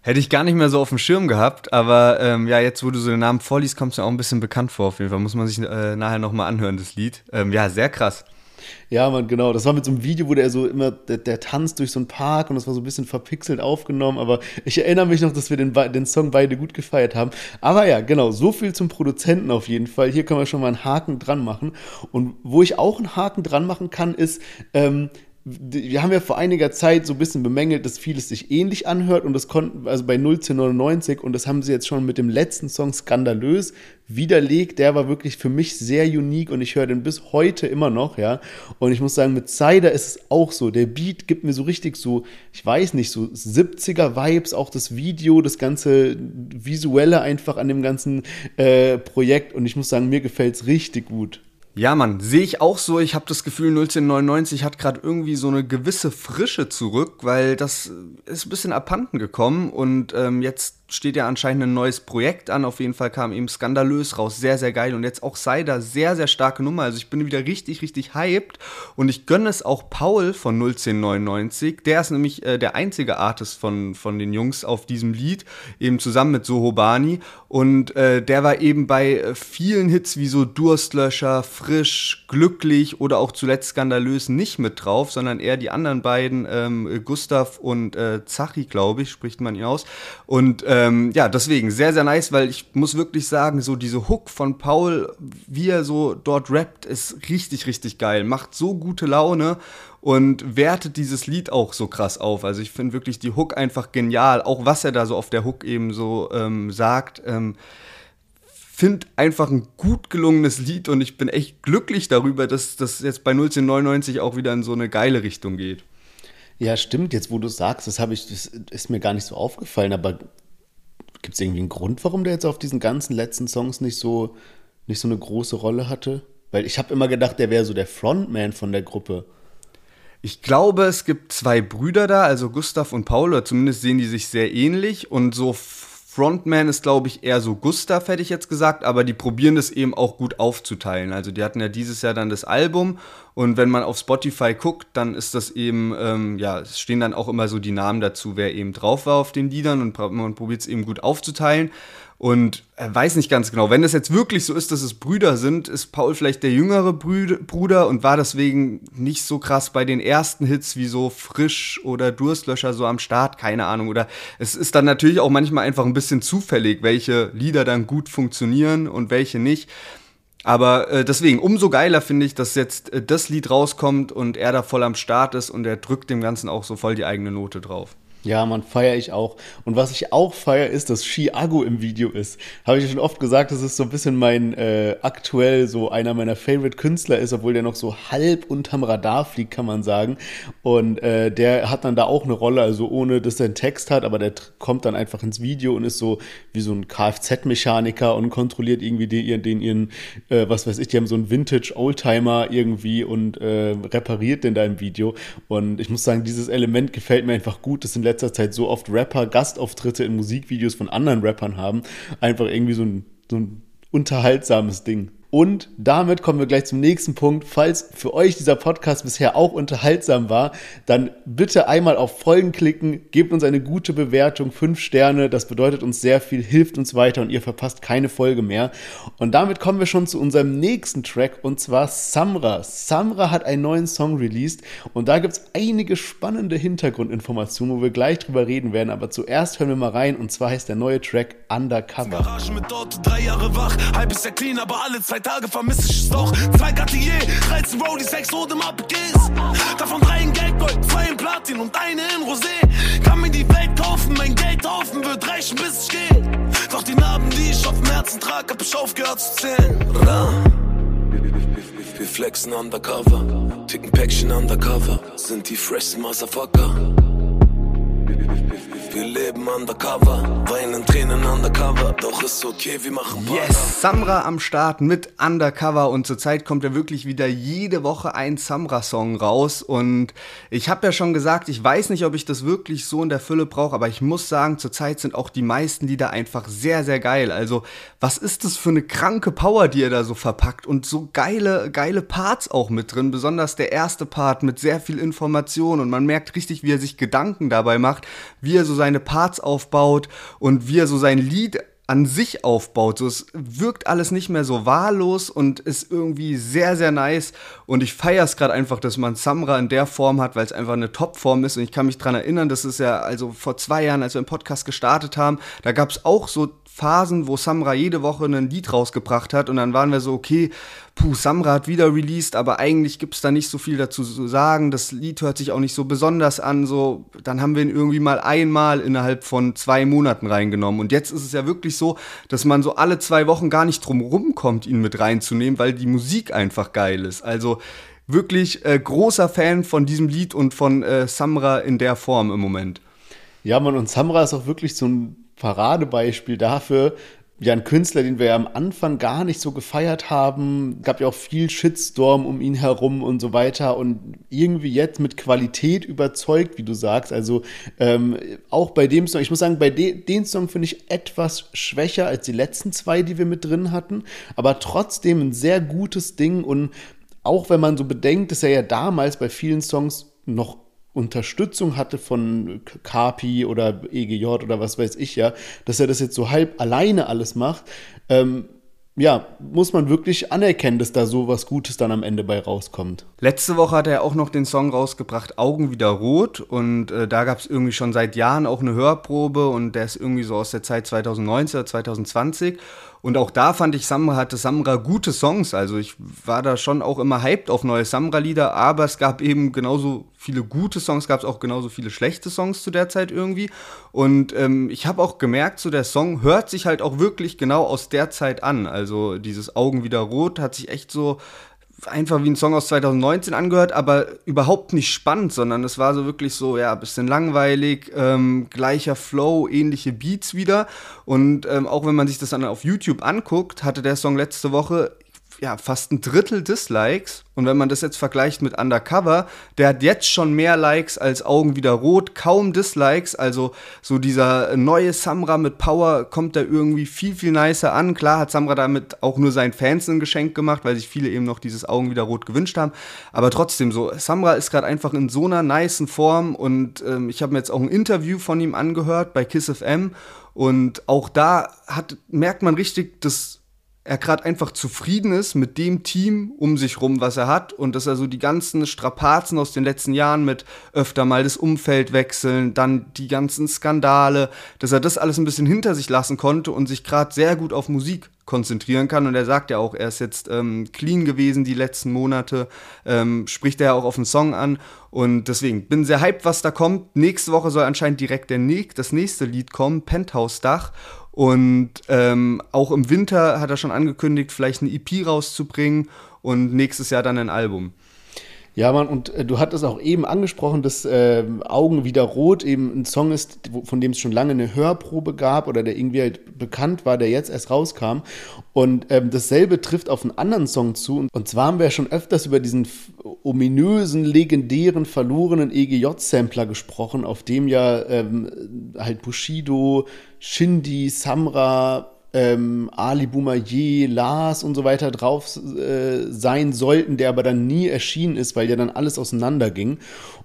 [SPEAKER 1] Hätte ich gar nicht mehr so auf dem Schirm gehabt, aber ähm, ja, jetzt, wo du so den Namen vorliest, kommt es mir auch ein bisschen bekannt vor. Auf jeden Fall muss man sich äh, nachher nochmal anhören, das Lied. Ähm, ja, sehr krass.
[SPEAKER 2] Ja, man, genau. Das war mit so einem Video, wo der so immer, der, der tanzt durch so einen Park und das war so ein bisschen verpixelt aufgenommen. Aber ich erinnere mich noch, dass wir den, den Song beide gut gefeiert haben. Aber ja, genau, so viel zum Produzenten auf jeden Fall. Hier können wir schon mal einen Haken dran machen. Und wo ich auch einen Haken dran machen kann, ist, ähm, wir haben ja vor einiger Zeit so ein bisschen bemängelt, dass vieles sich ähnlich anhört und das konnten, also bei 01099 und das haben sie jetzt schon mit dem letzten Song skandalös widerlegt. Der war wirklich für mich sehr unique und ich höre den bis heute immer noch, ja. Und ich muss sagen, mit Cider ist es auch so. Der Beat gibt mir so richtig so, ich weiß nicht, so 70er Vibes, auch das Video, das ganze Visuelle einfach an dem ganzen äh, Projekt und ich muss sagen, mir gefällt es richtig gut.
[SPEAKER 1] Ja, Mann, sehe ich auch so. Ich habe das Gefühl, 1999 hat gerade irgendwie so eine gewisse Frische zurück, weil das ist ein bisschen abhanden gekommen und ähm, jetzt steht ja anscheinend ein neues Projekt an. Auf jeden Fall kam eben skandalös raus. Sehr, sehr geil. Und jetzt auch Cider, sehr, sehr starke Nummer. Also ich bin wieder richtig, richtig hyped. Und ich gönne es auch Paul von 01099. Der ist nämlich äh, der einzige Artist von, von den Jungs auf diesem Lied. Eben zusammen mit Sohobani. Und äh, der war eben bei äh, vielen Hits wie so Durstlöscher, Frisch, Glücklich oder auch zuletzt skandalös nicht mit drauf, sondern eher die anderen beiden, ähm, Gustav und äh, Zachi, glaube ich, spricht man ihn aus. Und äh, ähm, ja, deswegen sehr, sehr nice, weil ich muss wirklich sagen, so diese Hook von Paul, wie er so dort rappt, ist richtig, richtig geil. Macht so gute Laune und wertet dieses Lied auch so krass auf. Also ich finde wirklich die Hook einfach genial. Auch was er da so auf der Hook eben so ähm, sagt. Ähm, finde einfach ein gut gelungenes Lied und ich bin echt glücklich darüber, dass das jetzt bei 1999 auch wieder in so eine geile Richtung geht.
[SPEAKER 2] Ja, stimmt. Jetzt, wo du sagst, das habe ich, das ist mir gar nicht so aufgefallen, aber Gibt es irgendwie einen Grund, warum der jetzt auf diesen ganzen letzten Songs nicht so, nicht so eine große Rolle hatte? Weil ich habe immer gedacht, der wäre so der Frontman von der Gruppe.
[SPEAKER 1] Ich glaube, es gibt zwei Brüder da, also Gustav und Paul, oder zumindest sehen die sich sehr ähnlich. Und so Frontman ist, glaube ich, eher so Gustav, hätte ich jetzt gesagt, aber die probieren das eben auch gut aufzuteilen. Also die hatten ja dieses Jahr dann das Album und wenn man auf Spotify guckt, dann ist das eben, ähm, ja, es stehen dann auch immer so die Namen dazu, wer eben drauf war auf den Liedern und man probiert es eben gut aufzuteilen. Und er weiß nicht ganz genau, wenn es jetzt wirklich so ist, dass es Brüder sind, ist Paul vielleicht der jüngere Bruder und war deswegen nicht so krass bei den ersten Hits wie so Frisch oder Durstlöscher so am Start, keine Ahnung. Oder es ist dann natürlich auch manchmal einfach ein bisschen zufällig, welche Lieder dann gut funktionieren und welche nicht. Aber äh, deswegen, umso geiler finde ich, dass jetzt äh, das Lied rauskommt und er da voll am Start ist und er drückt dem Ganzen auch so voll die eigene Note drauf.
[SPEAKER 2] Ja, man feiere ich auch. Und was ich auch feiere, ist, dass Chiago im Video ist. Habe ich ja schon oft gesagt, dass es so ein bisschen mein äh, aktuell so einer meiner Favorite Künstler ist, obwohl der noch so halb unterm Radar fliegt, kann man sagen. Und äh, der hat dann da auch eine Rolle, also ohne dass er einen Text hat, aber der kommt dann einfach ins Video und ist so wie so ein Kfz-Mechaniker und kontrolliert irgendwie den, den ihren, äh, was weiß ich, die haben so einen Vintage-Oldtimer irgendwie und äh, repariert den da im Video. Und ich muss sagen, dieses Element gefällt mir einfach gut. Das sind letzter Zeit so oft Rapper Gastauftritte in Musikvideos von anderen Rappern haben. Einfach irgendwie so ein, so ein unterhaltsames Ding. Und damit kommen wir gleich zum nächsten Punkt. Falls für euch dieser Podcast bisher auch unterhaltsam war, dann bitte einmal auf Folgen klicken, gebt uns eine gute Bewertung, fünf Sterne. Das bedeutet uns sehr viel, hilft uns weiter und ihr verpasst keine Folge mehr. Und damit kommen wir schon zu unserem nächsten Track und zwar Samra. Samra hat einen neuen Song released und da gibt es einige spannende Hintergrundinformationen, wo wir gleich drüber reden werden. Aber zuerst hören wir mal rein und zwar heißt der neue Track Undercover. Garage mit dort, drei Jahre wach, halb ist ja clean, aber alle Zeit Zwei Tage vermisse ich es doch. Zwei Cartier, 13 Rollies, sechs rote APGs. Davon drei in Geldgold, zwei in Platin und eine in Rosé. Kann mir die Welt kaufen, mein Geld kaufen wird reichen, bis ich geh. Doch die Narben, die ich auf dem Herzen trage, hab ich aufgehört zu zählen. Wir flexen undercover, ticken Päckchen undercover, sind die freshsten Motherfucker. Wir leben undercover, weinen Tränen undercover, doch ist okay, wir machen
[SPEAKER 1] Parker. Yes, Samra am Start mit Undercover und zurzeit kommt ja wirklich wieder jede Woche ein Samra-Song raus und ich habe ja schon gesagt, ich weiß nicht, ob ich das wirklich so in der Fülle brauche, aber ich muss sagen, zurzeit sind auch die meisten Lieder einfach sehr, sehr geil. Also, was ist das für eine kranke Power, die er da so verpackt und so geile, geile Parts auch mit drin, besonders der erste Part mit sehr viel Information und man merkt richtig, wie er sich Gedanken dabei macht, wie er so seine Parts aufbaut und wie er so sein Lied an sich aufbaut. So, es wirkt alles nicht mehr so wahllos und ist irgendwie sehr, sehr nice. Und ich feiere es gerade einfach, dass man Samra in der Form hat, weil es einfach eine Top-Form ist. Und ich kann mich daran erinnern, das ist ja also vor zwei Jahren, als wir im Podcast gestartet haben, da gab es auch so Phasen, wo Samra jede Woche ein Lied rausgebracht hat und dann waren wir so, okay, puh, Samra hat wieder released, aber eigentlich gibt es da nicht so viel dazu zu sagen. Das Lied hört sich auch nicht so besonders an. So, dann haben wir ihn irgendwie mal einmal innerhalb von zwei Monaten reingenommen. Und jetzt ist es ja wirklich so, dass man so alle zwei Wochen gar nicht drum rumkommt, ihn mit reinzunehmen, weil die Musik einfach geil ist. Also wirklich äh, großer Fan von diesem Lied und von äh, Samra in der Form im Moment.
[SPEAKER 2] Ja, man, und Samra ist auch wirklich so ein Paradebeispiel dafür, ja, ein Künstler, den wir ja am Anfang gar nicht so gefeiert haben. Gab ja auch viel Shitstorm um ihn herum und so weiter. Und irgendwie jetzt mit Qualität überzeugt, wie du sagst. Also ähm, auch bei dem Song, ich muss sagen, bei de den Song finde ich etwas schwächer als die letzten zwei, die wir mit drin hatten. Aber trotzdem ein sehr gutes Ding. Und auch wenn man so bedenkt, dass er ja damals bei vielen Songs noch Unterstützung hatte von Kapi oder EGJ oder was weiß ich ja, dass er das jetzt so halb alleine alles macht, ähm, ja, muss man wirklich anerkennen, dass da so was Gutes dann am Ende bei rauskommt.
[SPEAKER 1] Letzte Woche hat er auch noch den Song rausgebracht, Augen wieder rot. Und äh, da gab es irgendwie schon seit Jahren auch eine Hörprobe und der ist irgendwie so aus der Zeit 2019 oder 2020. Und auch da fand ich, Samra hatte Samra gute Songs. Also ich war da schon auch immer hyped auf neue Samra-Lieder, aber es gab eben genauso viele gute Songs, gab es auch genauso viele schlechte Songs zu der Zeit irgendwie. Und ähm, ich habe auch gemerkt, so der Song hört sich halt auch wirklich genau aus der Zeit an. Also dieses Augen wieder rot hat sich echt so einfach wie ein Song aus 2019 angehört, aber überhaupt nicht spannend, sondern es war so wirklich so, ja, bisschen langweilig, ähm, gleicher Flow, ähnliche Beats wieder. Und ähm, auch wenn man sich das dann auf YouTube anguckt, hatte der Song letzte Woche ja, fast ein Drittel Dislikes. Und wenn man das jetzt vergleicht mit Undercover, der hat jetzt schon mehr Likes als Augen wieder rot, kaum Dislikes. Also so dieser neue Samra mit Power kommt da irgendwie viel, viel nicer an. Klar hat Samra damit auch nur seinen Fans ein Geschenk gemacht, weil sich viele eben noch dieses Augen wieder rot gewünscht haben. Aber trotzdem so, Samra ist gerade einfach in so einer niceen Form und ähm, ich habe mir jetzt auch ein Interview von ihm angehört bei Kiss FM und auch da hat, merkt man richtig, dass er gerade einfach zufrieden ist mit dem Team um sich rum, was er hat und dass er so die ganzen Strapazen aus den letzten Jahren mit öfter mal das Umfeld wechseln, dann die ganzen Skandale, dass er das alles ein bisschen hinter sich lassen konnte und sich gerade sehr gut auf Musik konzentrieren kann. Und er sagt ja auch, er ist jetzt ähm, clean gewesen die letzten Monate, ähm, spricht er ja auch auf den Song an. Und deswegen bin sehr hyped, was da kommt. Nächste Woche soll anscheinend direkt der, das nächste Lied kommen, Penthouse Dach. Und ähm, auch im Winter hat er schon angekündigt, vielleicht eine EP rauszubringen und nächstes Jahr dann ein Album.
[SPEAKER 2] Ja, Mann, und äh, du hattest auch eben angesprochen, dass äh, Augen wieder rot eben ein Song ist, von dem es schon lange eine Hörprobe gab oder der irgendwie halt bekannt war, der jetzt erst rauskam. Und ähm, dasselbe trifft auf einen anderen Song zu. Und zwar haben wir ja schon öfters über diesen ominösen, legendären, verlorenen EGJ-Sampler gesprochen, auf dem ja ähm, halt Bushido, Shindy, Samra, ähm, Ali Boumaier, Lars und so weiter drauf äh, sein sollten, der aber dann nie erschienen ist, weil ja dann alles auseinanderging.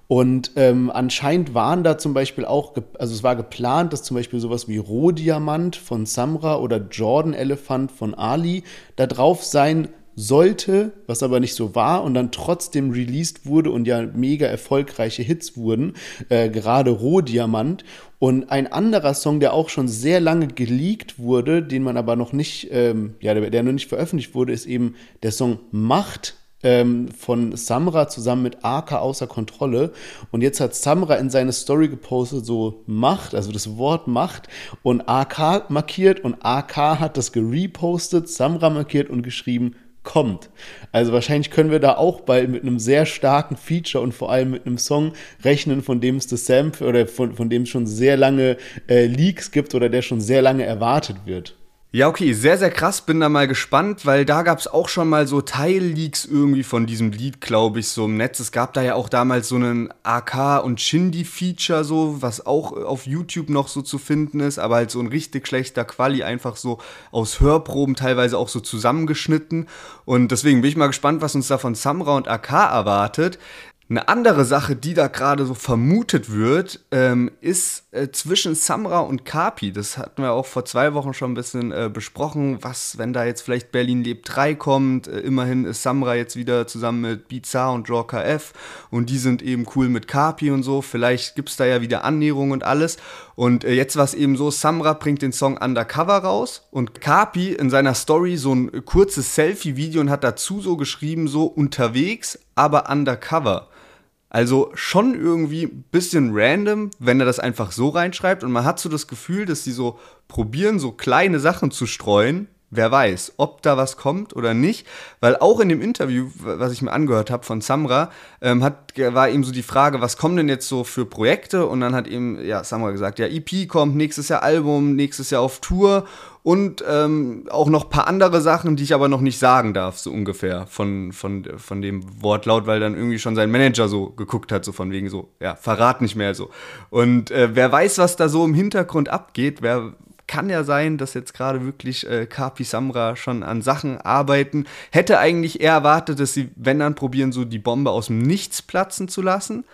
[SPEAKER 2] Und ähm, anscheinend waren da zum Beispiel auch, also es war geplant, dass zum Beispiel sowas wie Rohdiamant von Samra oder Jordan Elephant von Ali da drauf sein sollte, was aber nicht so war und dann trotzdem released wurde und ja mega erfolgreiche Hits wurden, äh, gerade Rohdiamant. Und ein anderer Song, der auch schon sehr lange geleakt wurde, den man aber noch nicht, ähm, ja, der, der noch nicht veröffentlicht wurde, ist eben der Song Macht ähm, von Samra zusammen mit AK außer Kontrolle. Und jetzt hat Samra in seine Story gepostet, so Macht, also das Wort Macht und AK markiert und AK hat das gerepostet, Samra markiert und geschrieben, kommt. Also wahrscheinlich können wir da auch bald mit einem sehr starken Feature und vor allem mit einem Song rechnen, von dem es das Sample oder von, von dem es schon sehr lange äh, Leaks gibt oder der schon sehr lange erwartet wird.
[SPEAKER 1] Ja, okay, sehr, sehr krass. Bin da mal gespannt, weil da gab es auch schon mal so Teilleaks irgendwie von diesem Lied, glaube ich, so im Netz. Es gab da ja auch damals so einen AK- und Shindy-Feature, so, was auch auf YouTube noch so zu finden ist, aber halt so ein richtig schlechter Quali, einfach so aus Hörproben teilweise auch so zusammengeschnitten. Und deswegen bin ich mal gespannt, was uns da von Samra und AK erwartet. Eine andere Sache, die da gerade so vermutet wird, ähm, ist äh, zwischen Samra und Kapi. Das hatten wir auch vor zwei Wochen schon ein bisschen äh, besprochen. Was, wenn da jetzt vielleicht Berlin lebt 3 kommt? Äh, immerhin ist Samra jetzt wieder zusammen mit Bizarre und Draw KF und die sind eben cool mit Kapi und so. Vielleicht gibt es da ja wieder Annäherungen und alles. Und äh, jetzt war es eben so: Samra bringt den Song Undercover raus und Kapi in seiner Story so ein kurzes Selfie-Video und hat dazu so geschrieben: so unterwegs, aber undercover. Also schon irgendwie ein bisschen random, wenn er das einfach so reinschreibt. Und man hat so das Gefühl, dass die so probieren, so kleine Sachen zu streuen. Wer weiß, ob da was kommt oder nicht. Weil auch in dem Interview, was ich mir angehört habe von Samra, ähm, hat, war eben so die Frage, was kommen denn jetzt so für Projekte? Und dann hat eben ja, Samra gesagt, ja, EP kommt, nächstes Jahr Album, nächstes Jahr auf Tour und ähm, auch noch ein paar andere Sachen, die ich aber noch nicht sagen darf, so ungefähr von, von, von dem Wortlaut, weil dann irgendwie schon sein Manager so geguckt hat, so von wegen so, ja, verrat nicht mehr so. Und äh, wer weiß, was da so im Hintergrund abgeht, wer kann ja sein, dass jetzt gerade wirklich äh, Kapi Samra schon an Sachen arbeiten. Hätte eigentlich eher erwartet, dass sie, wenn dann, probieren, so die Bombe aus dem Nichts platzen zu lassen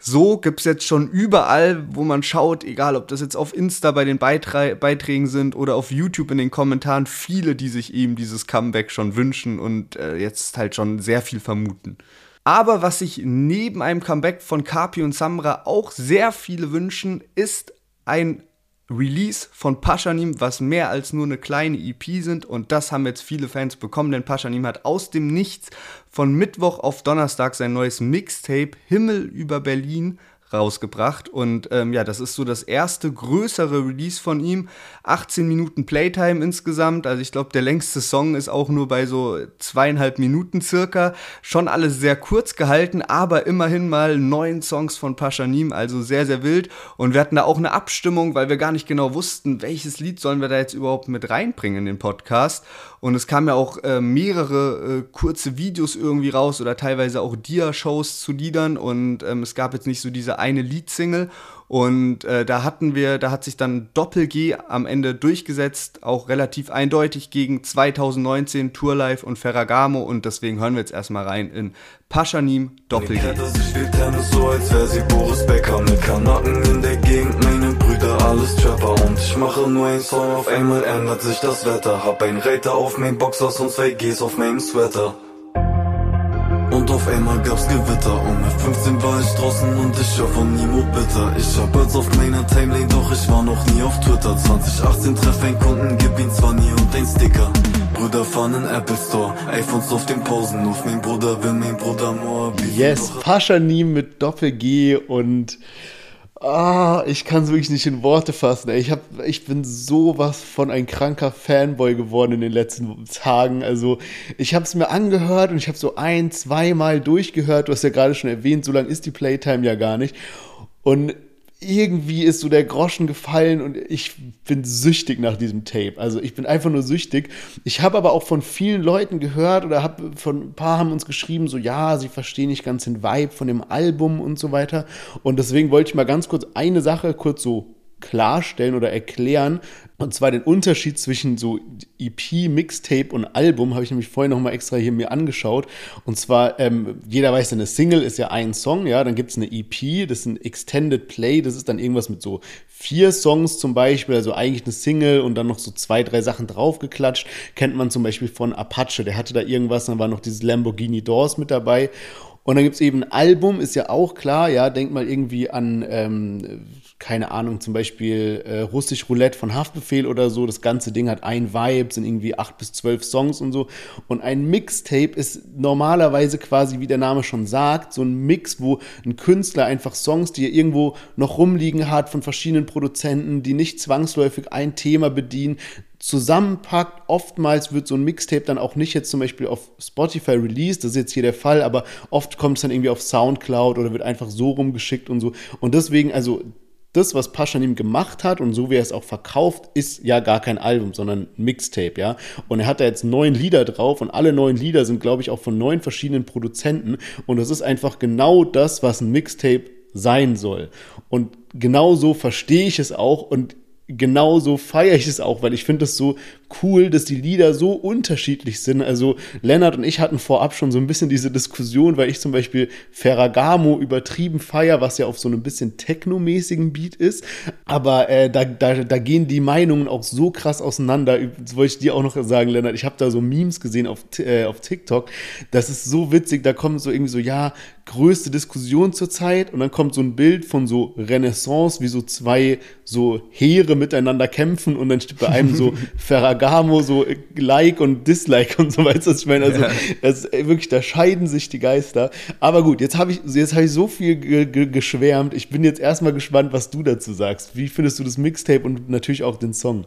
[SPEAKER 1] so gibt es jetzt schon überall, wo man schaut, egal ob das jetzt auf Insta bei den Beiträ Beiträgen sind oder auf YouTube in den Kommentaren, viele, die sich eben dieses Comeback schon wünschen und äh, jetzt halt schon sehr viel vermuten. Aber was sich neben einem Comeback von Kapi und Samra auch sehr viele wünschen, ist ein Release von Paschanim, was mehr als nur eine kleine EP sind. Und das haben jetzt viele Fans bekommen, denn Paschanim hat aus dem Nichts von Mittwoch auf Donnerstag sein neues Mixtape Himmel über Berlin rausgebracht. Und ähm, ja, das ist so das erste größere Release von ihm. 18 Minuten Playtime insgesamt. Also ich glaube, der längste Song ist auch nur bei so zweieinhalb Minuten circa. Schon alles sehr kurz gehalten, aber immerhin mal neun Songs von Paschanim, also sehr, sehr wild. Und wir hatten da auch eine Abstimmung, weil wir gar nicht genau wussten, welches Lied sollen wir da jetzt überhaupt mit reinbringen in den Podcast. Und es kamen ja auch äh, mehrere äh, kurze Videos irgendwie raus oder teilweise auch Dia-Shows zu Liedern. Und ähm, es gab jetzt nicht so diese eine Leadsingle. Und äh, da hatten wir, da hat sich dann Doppel-G am Ende durchgesetzt, auch relativ eindeutig gegen 2019 Tour Life und Ferragamo. Und deswegen hören wir jetzt erstmal rein in Paschanim Doppel-G. so als wär sie Boris Becker mit Kanaken in der Gegend, meine Brüder alles Trapper und ich mache nur ein Song, auf einmal ändert sich das Wetter, hab ein Reiter auf mein Boxers und zwei Gs auf meinem Sweater. Und auf einmal gab's Gewitter. Mit 15 war ich draußen und ich hör von Nimo bitter. Ich hab Birds auf meiner Timeline, doch ich war noch nie auf Twitter. 2018 treff einen Kunden, gib ihn 20 und ein Sticker. Brüder fahren in Apple Store, iPhones auf den Pausen. Auf mein Bruder will mein Bruder Moabit
[SPEAKER 2] Yes, Paschanim mit Doppel-G und Ah, ich kann es wirklich nicht in Worte fassen. Ich, hab, ich bin sowas von ein kranker Fanboy geworden in den letzten Tagen. Also ich habe es mir angehört und ich habe so ein, zweimal durchgehört. Du hast ja gerade schon erwähnt, so lang ist die Playtime ja gar nicht. Und irgendwie ist so der Groschen gefallen und ich bin süchtig nach diesem Tape. Also ich bin einfach nur süchtig. Ich habe aber auch von vielen Leuten gehört oder habe von ein paar haben uns geschrieben, so ja, sie verstehen nicht ganz den Vibe von dem Album und so weiter. Und deswegen wollte ich mal ganz kurz eine Sache kurz so klarstellen oder erklären. Und zwar den Unterschied zwischen so EP, Mixtape und Album habe ich nämlich vorhin nochmal extra hier mir angeschaut. Und zwar, ähm, jeder weiß, eine Single ist ja ein Song, ja, dann gibt es eine EP, das ist ein Extended Play, das ist dann irgendwas mit so vier Songs zum Beispiel, also eigentlich eine Single und dann noch so zwei, drei Sachen draufgeklatscht. Kennt man zum Beispiel von Apache, der hatte da irgendwas, dann war noch dieses Lamborghini Doors mit dabei. Und dann gibt es eben ein Album, ist ja auch klar, ja, denk mal irgendwie an, ähm, keine Ahnung, zum Beispiel äh, Russisch Roulette von Haftbefehl oder so. Das ganze Ding hat ein Vibe, sind irgendwie acht bis zwölf Songs und so. Und ein Mixtape ist normalerweise quasi, wie der Name schon sagt, so ein Mix, wo ein Künstler einfach Songs, die er irgendwo noch rumliegen hat von verschiedenen Produzenten, die nicht zwangsläufig ein Thema bedienen, zusammenpackt. Oftmals wird so ein Mixtape dann auch nicht jetzt zum Beispiel auf Spotify released, das ist jetzt hier der Fall, aber oft kommt es dann irgendwie auf Soundcloud oder wird einfach so rumgeschickt und so. Und deswegen, also das, was Paschanim gemacht hat und so wie er es auch verkauft, ist ja gar kein Album, sondern Mixtape, ja. Und er hat da jetzt neun Lieder drauf und alle neun Lieder sind, glaube ich, auch von neun verschiedenen Produzenten. Und das ist einfach genau das, was ein Mixtape sein soll. Und genau so verstehe ich es auch und genauso feiere ich es auch, weil ich finde es so cool, dass die Lieder so unterschiedlich sind. Also Lennart und ich hatten vorab schon so ein bisschen diese Diskussion, weil ich zum Beispiel Ferragamo übertrieben feier, was ja auf so einem bisschen technomäßigen Beat ist. Aber äh, da, da, da gehen die Meinungen auch so krass auseinander. Das wollte ich dir auch noch sagen, Lennart. Ich habe da so Memes gesehen auf, äh, auf TikTok. Das ist so witzig. Da kommen so irgendwie so, ja, größte Diskussion zur Zeit und dann kommt so ein Bild von so Renaissance, wie so zwei so Heere miteinander kämpfen und dann steht bei einem so Ferragamo so Like und Dislike und so weiter. Ich meine, also das, wirklich, da scheiden sich die Geister. Aber gut, jetzt habe ich, jetzt habe ich so viel geschwärmt. Ich bin jetzt erstmal gespannt, was du dazu sagst. Wie findest du das Mixtape und natürlich auch den Song?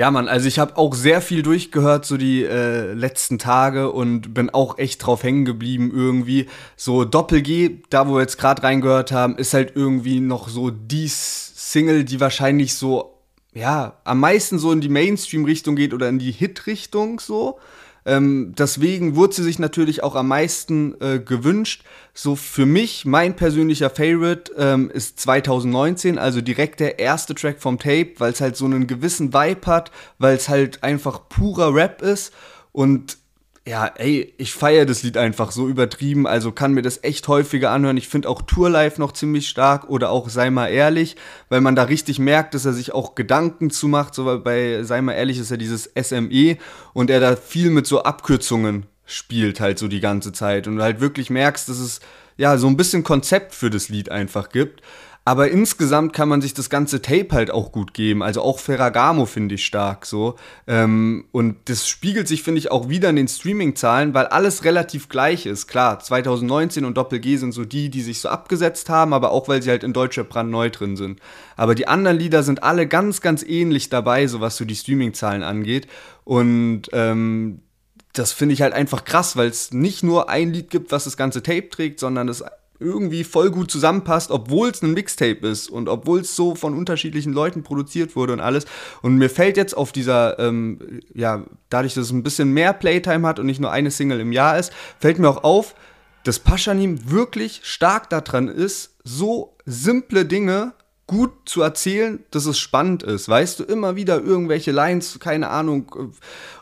[SPEAKER 1] Ja, Mann, also ich habe auch sehr viel durchgehört, so die äh, letzten Tage und bin auch echt drauf hängen geblieben irgendwie. So Doppel-G, da wo wir jetzt gerade reingehört haben, ist halt irgendwie noch so die Single, die wahrscheinlich so, ja, am meisten so in die Mainstream-Richtung geht oder in die Hit-Richtung so. Ähm, deswegen wurde sie sich natürlich auch am meisten äh, gewünscht. So für mich, mein persönlicher Favorite ähm, ist 2019, also direkt der erste Track vom Tape, weil es halt so einen gewissen Vibe hat, weil es halt einfach purer Rap ist und ja, ey, ich feiere das Lied einfach so übertrieben, also kann mir das echt häufiger anhören. Ich finde auch Tour Life noch ziemlich stark oder auch Sei mal ehrlich, weil man da richtig merkt, dass er sich auch Gedanken zu macht. So bei Sei mal ehrlich ist ja dieses SME und er da viel mit so Abkürzungen spielt halt so die ganze Zeit und halt wirklich merkst, dass es ja so ein bisschen Konzept für das Lied einfach gibt. Aber insgesamt kann man sich das ganze Tape halt auch gut geben. Also auch Ferragamo finde ich stark so. Ähm, und das spiegelt sich, finde ich, auch wieder in den Streaming-Zahlen, weil alles relativ gleich ist. Klar, 2019 und Doppel G sind so die, die sich so abgesetzt haben, aber auch weil sie halt in Deutscher brandneu drin sind. Aber die anderen Lieder sind alle ganz, ganz ähnlich dabei, so was so die Streaming-Zahlen angeht. Und ähm, das finde ich halt einfach krass, weil es nicht nur ein Lied gibt, was das ganze Tape trägt, sondern es irgendwie voll gut zusammenpasst, obwohl es ein Mixtape ist und obwohl es so von unterschiedlichen Leuten produziert wurde und alles. Und mir fällt jetzt auf dieser, ähm, ja, dadurch, dass es ein bisschen mehr Playtime hat und nicht nur eine Single im Jahr ist, fällt mir auch auf, dass Paschanim wirklich stark daran ist, so simple Dinge gut zu erzählen, dass es spannend ist. Weißt du, immer wieder irgendwelche Lines, keine Ahnung,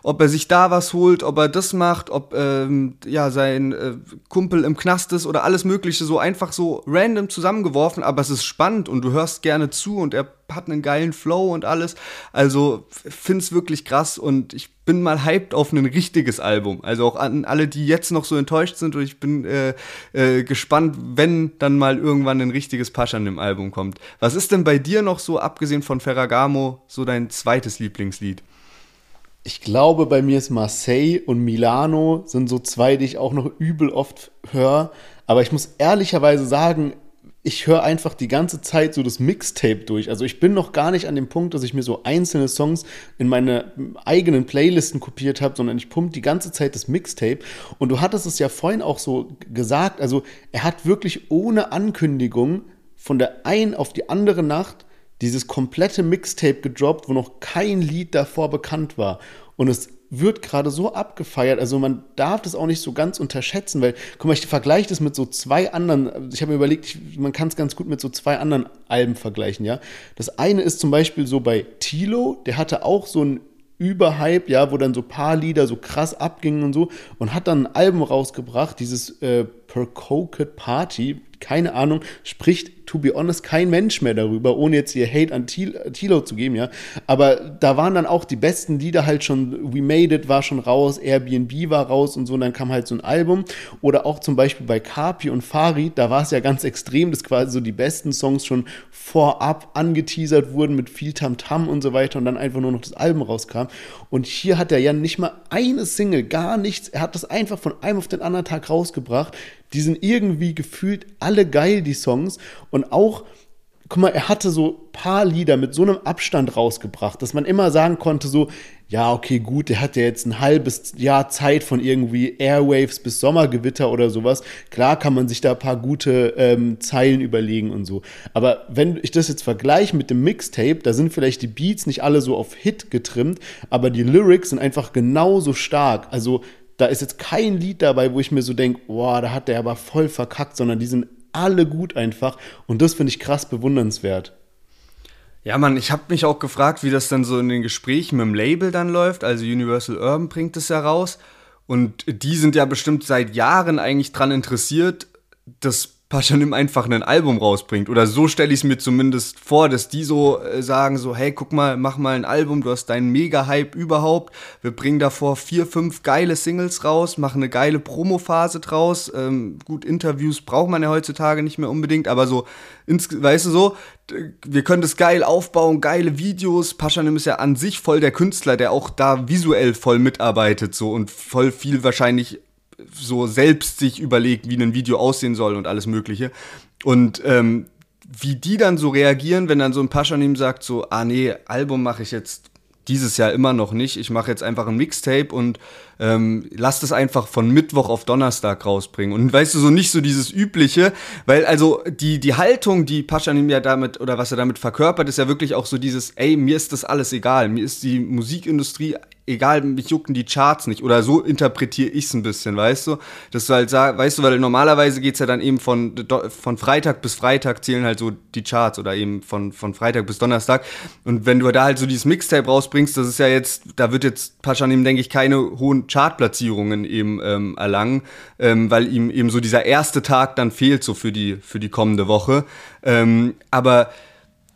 [SPEAKER 1] ob er sich da was holt, ob er das macht, ob ähm, ja sein äh, Kumpel im Knast ist oder alles Mögliche, so einfach so random zusammengeworfen, aber es ist spannend und du hörst gerne zu und er hat einen geilen Flow und alles. Also find's wirklich krass und ich bin mal hyped auf ein richtiges Album. Also auch an alle, die jetzt noch so enttäuscht sind und ich bin äh, äh, gespannt, wenn dann mal irgendwann ein richtiges Pasch an dem Album kommt. Was ist denn bei dir noch so, abgesehen von Ferragamo, so dein zweites Lieblingslied?
[SPEAKER 2] Ich glaube, bei mir ist Marseille und Milano sind so zwei, die ich auch noch übel oft höre. Aber ich muss ehrlicherweise sagen, ich höre einfach die ganze Zeit so das Mixtape durch. Also ich bin noch gar nicht an dem Punkt, dass ich mir so einzelne Songs in meine eigenen Playlisten kopiert habe, sondern ich pumpe die ganze Zeit das Mixtape. Und du hattest es ja vorhin auch so gesagt, also er hat wirklich ohne Ankündigung von der einen auf die andere Nacht dieses komplette Mixtape gedroppt, wo noch kein Lied davor bekannt war. Und es wird gerade so abgefeiert. Also man darf das auch nicht so ganz unterschätzen, weil, guck mal, ich vergleiche das mit so zwei anderen, ich habe mir überlegt, ich, man kann es ganz gut mit so zwei anderen Alben vergleichen, ja. Das eine ist zum Beispiel so bei Tilo, der hatte auch so ein Überhype, ja, wo dann so paar Lieder so krass abgingen und so und hat dann ein Album rausgebracht, dieses äh, Per Coquet Party, keine Ahnung, spricht, to be honest, kein Mensch mehr darüber, ohne jetzt hier Hate an Tilo zu geben, ja. Aber da waren dann auch die besten Lieder halt schon, We Made It war schon raus, Airbnb war raus und so, und dann kam halt so ein Album. Oder auch zum Beispiel bei Kapi und Farid, da war es ja ganz extrem, dass quasi so die besten Songs schon vorab angeteasert wurden mit viel Tamtam -Tam und so weiter und dann einfach nur noch das Album rauskam. Und hier hat er ja nicht mal eine Single, gar nichts. Er hat das einfach von einem auf den anderen Tag rausgebracht. Die sind irgendwie gefühlt alle geil, die Songs. Und auch, guck mal, er hatte so paar Lieder mit so einem Abstand rausgebracht, dass man immer sagen konnte, so, ja, okay, gut, der hat ja jetzt ein halbes Jahr Zeit von irgendwie Airwaves bis Sommergewitter oder sowas. Klar kann man sich da ein paar gute ähm, Zeilen überlegen und so. Aber wenn ich das jetzt vergleiche mit dem Mixtape, da sind vielleicht die Beats nicht alle so auf Hit getrimmt, aber die Lyrics sind einfach genauso stark. Also da ist jetzt kein Lied dabei, wo ich mir so denke, boah, da hat der aber voll verkackt, sondern die sind alle gut einfach. Und das finde ich krass bewundernswert.
[SPEAKER 1] Ja, Mann, ich habe mich auch gefragt, wie das dann so in den Gesprächen mit dem Label dann läuft. Also Universal Urban bringt es ja raus. Und die sind ja bestimmt seit Jahren eigentlich dran interessiert, das Paschanim einfach ein Album rausbringt. Oder so stelle ich es mir zumindest vor, dass die so äh, sagen, so, hey, guck mal, mach mal ein Album, du hast deinen Mega-Hype überhaupt. Wir bringen davor vier, fünf geile Singles raus, machen eine geile Promo-Phase draus. Ähm, gut, Interviews braucht man ja heutzutage nicht mehr unbedingt, aber so, ins, weißt du so, wir können das geil aufbauen, geile Videos. Paschanim ist ja an sich voll der Künstler, der auch da visuell voll mitarbeitet, so und voll viel wahrscheinlich so selbst sich überlegt, wie ein Video aussehen soll und alles Mögliche. Und ähm, wie die dann so reagieren, wenn dann so ein Paschanim sagt, so, ah nee, Album mache ich jetzt dieses Jahr immer noch nicht. Ich mache jetzt einfach ein Mixtape und ähm, lass das einfach von Mittwoch auf Donnerstag rausbringen. Und weißt du, so nicht so dieses übliche, weil also die, die Haltung, die Paschanim ja damit oder was er damit verkörpert, ist ja wirklich auch so dieses, ey, mir ist das alles egal. Mir ist die Musikindustrie egal, mich jucken die Charts nicht. Oder so interpretiere ich es ein bisschen, weißt du? Dass du halt sagst, weißt du, weil normalerweise geht es ja dann eben von, von Freitag bis Freitag zählen halt so die Charts oder eben von, von Freitag bis Donnerstag. Und wenn du da halt so dieses Mixtape rausbringst, das ist ja jetzt, da wird jetzt Paschanim, denke ich, keine hohen Chartplatzierungen eben ähm, erlangen, ähm, weil ihm eben so dieser erste Tag dann fehlt so für die, für die kommende Woche. Ähm, aber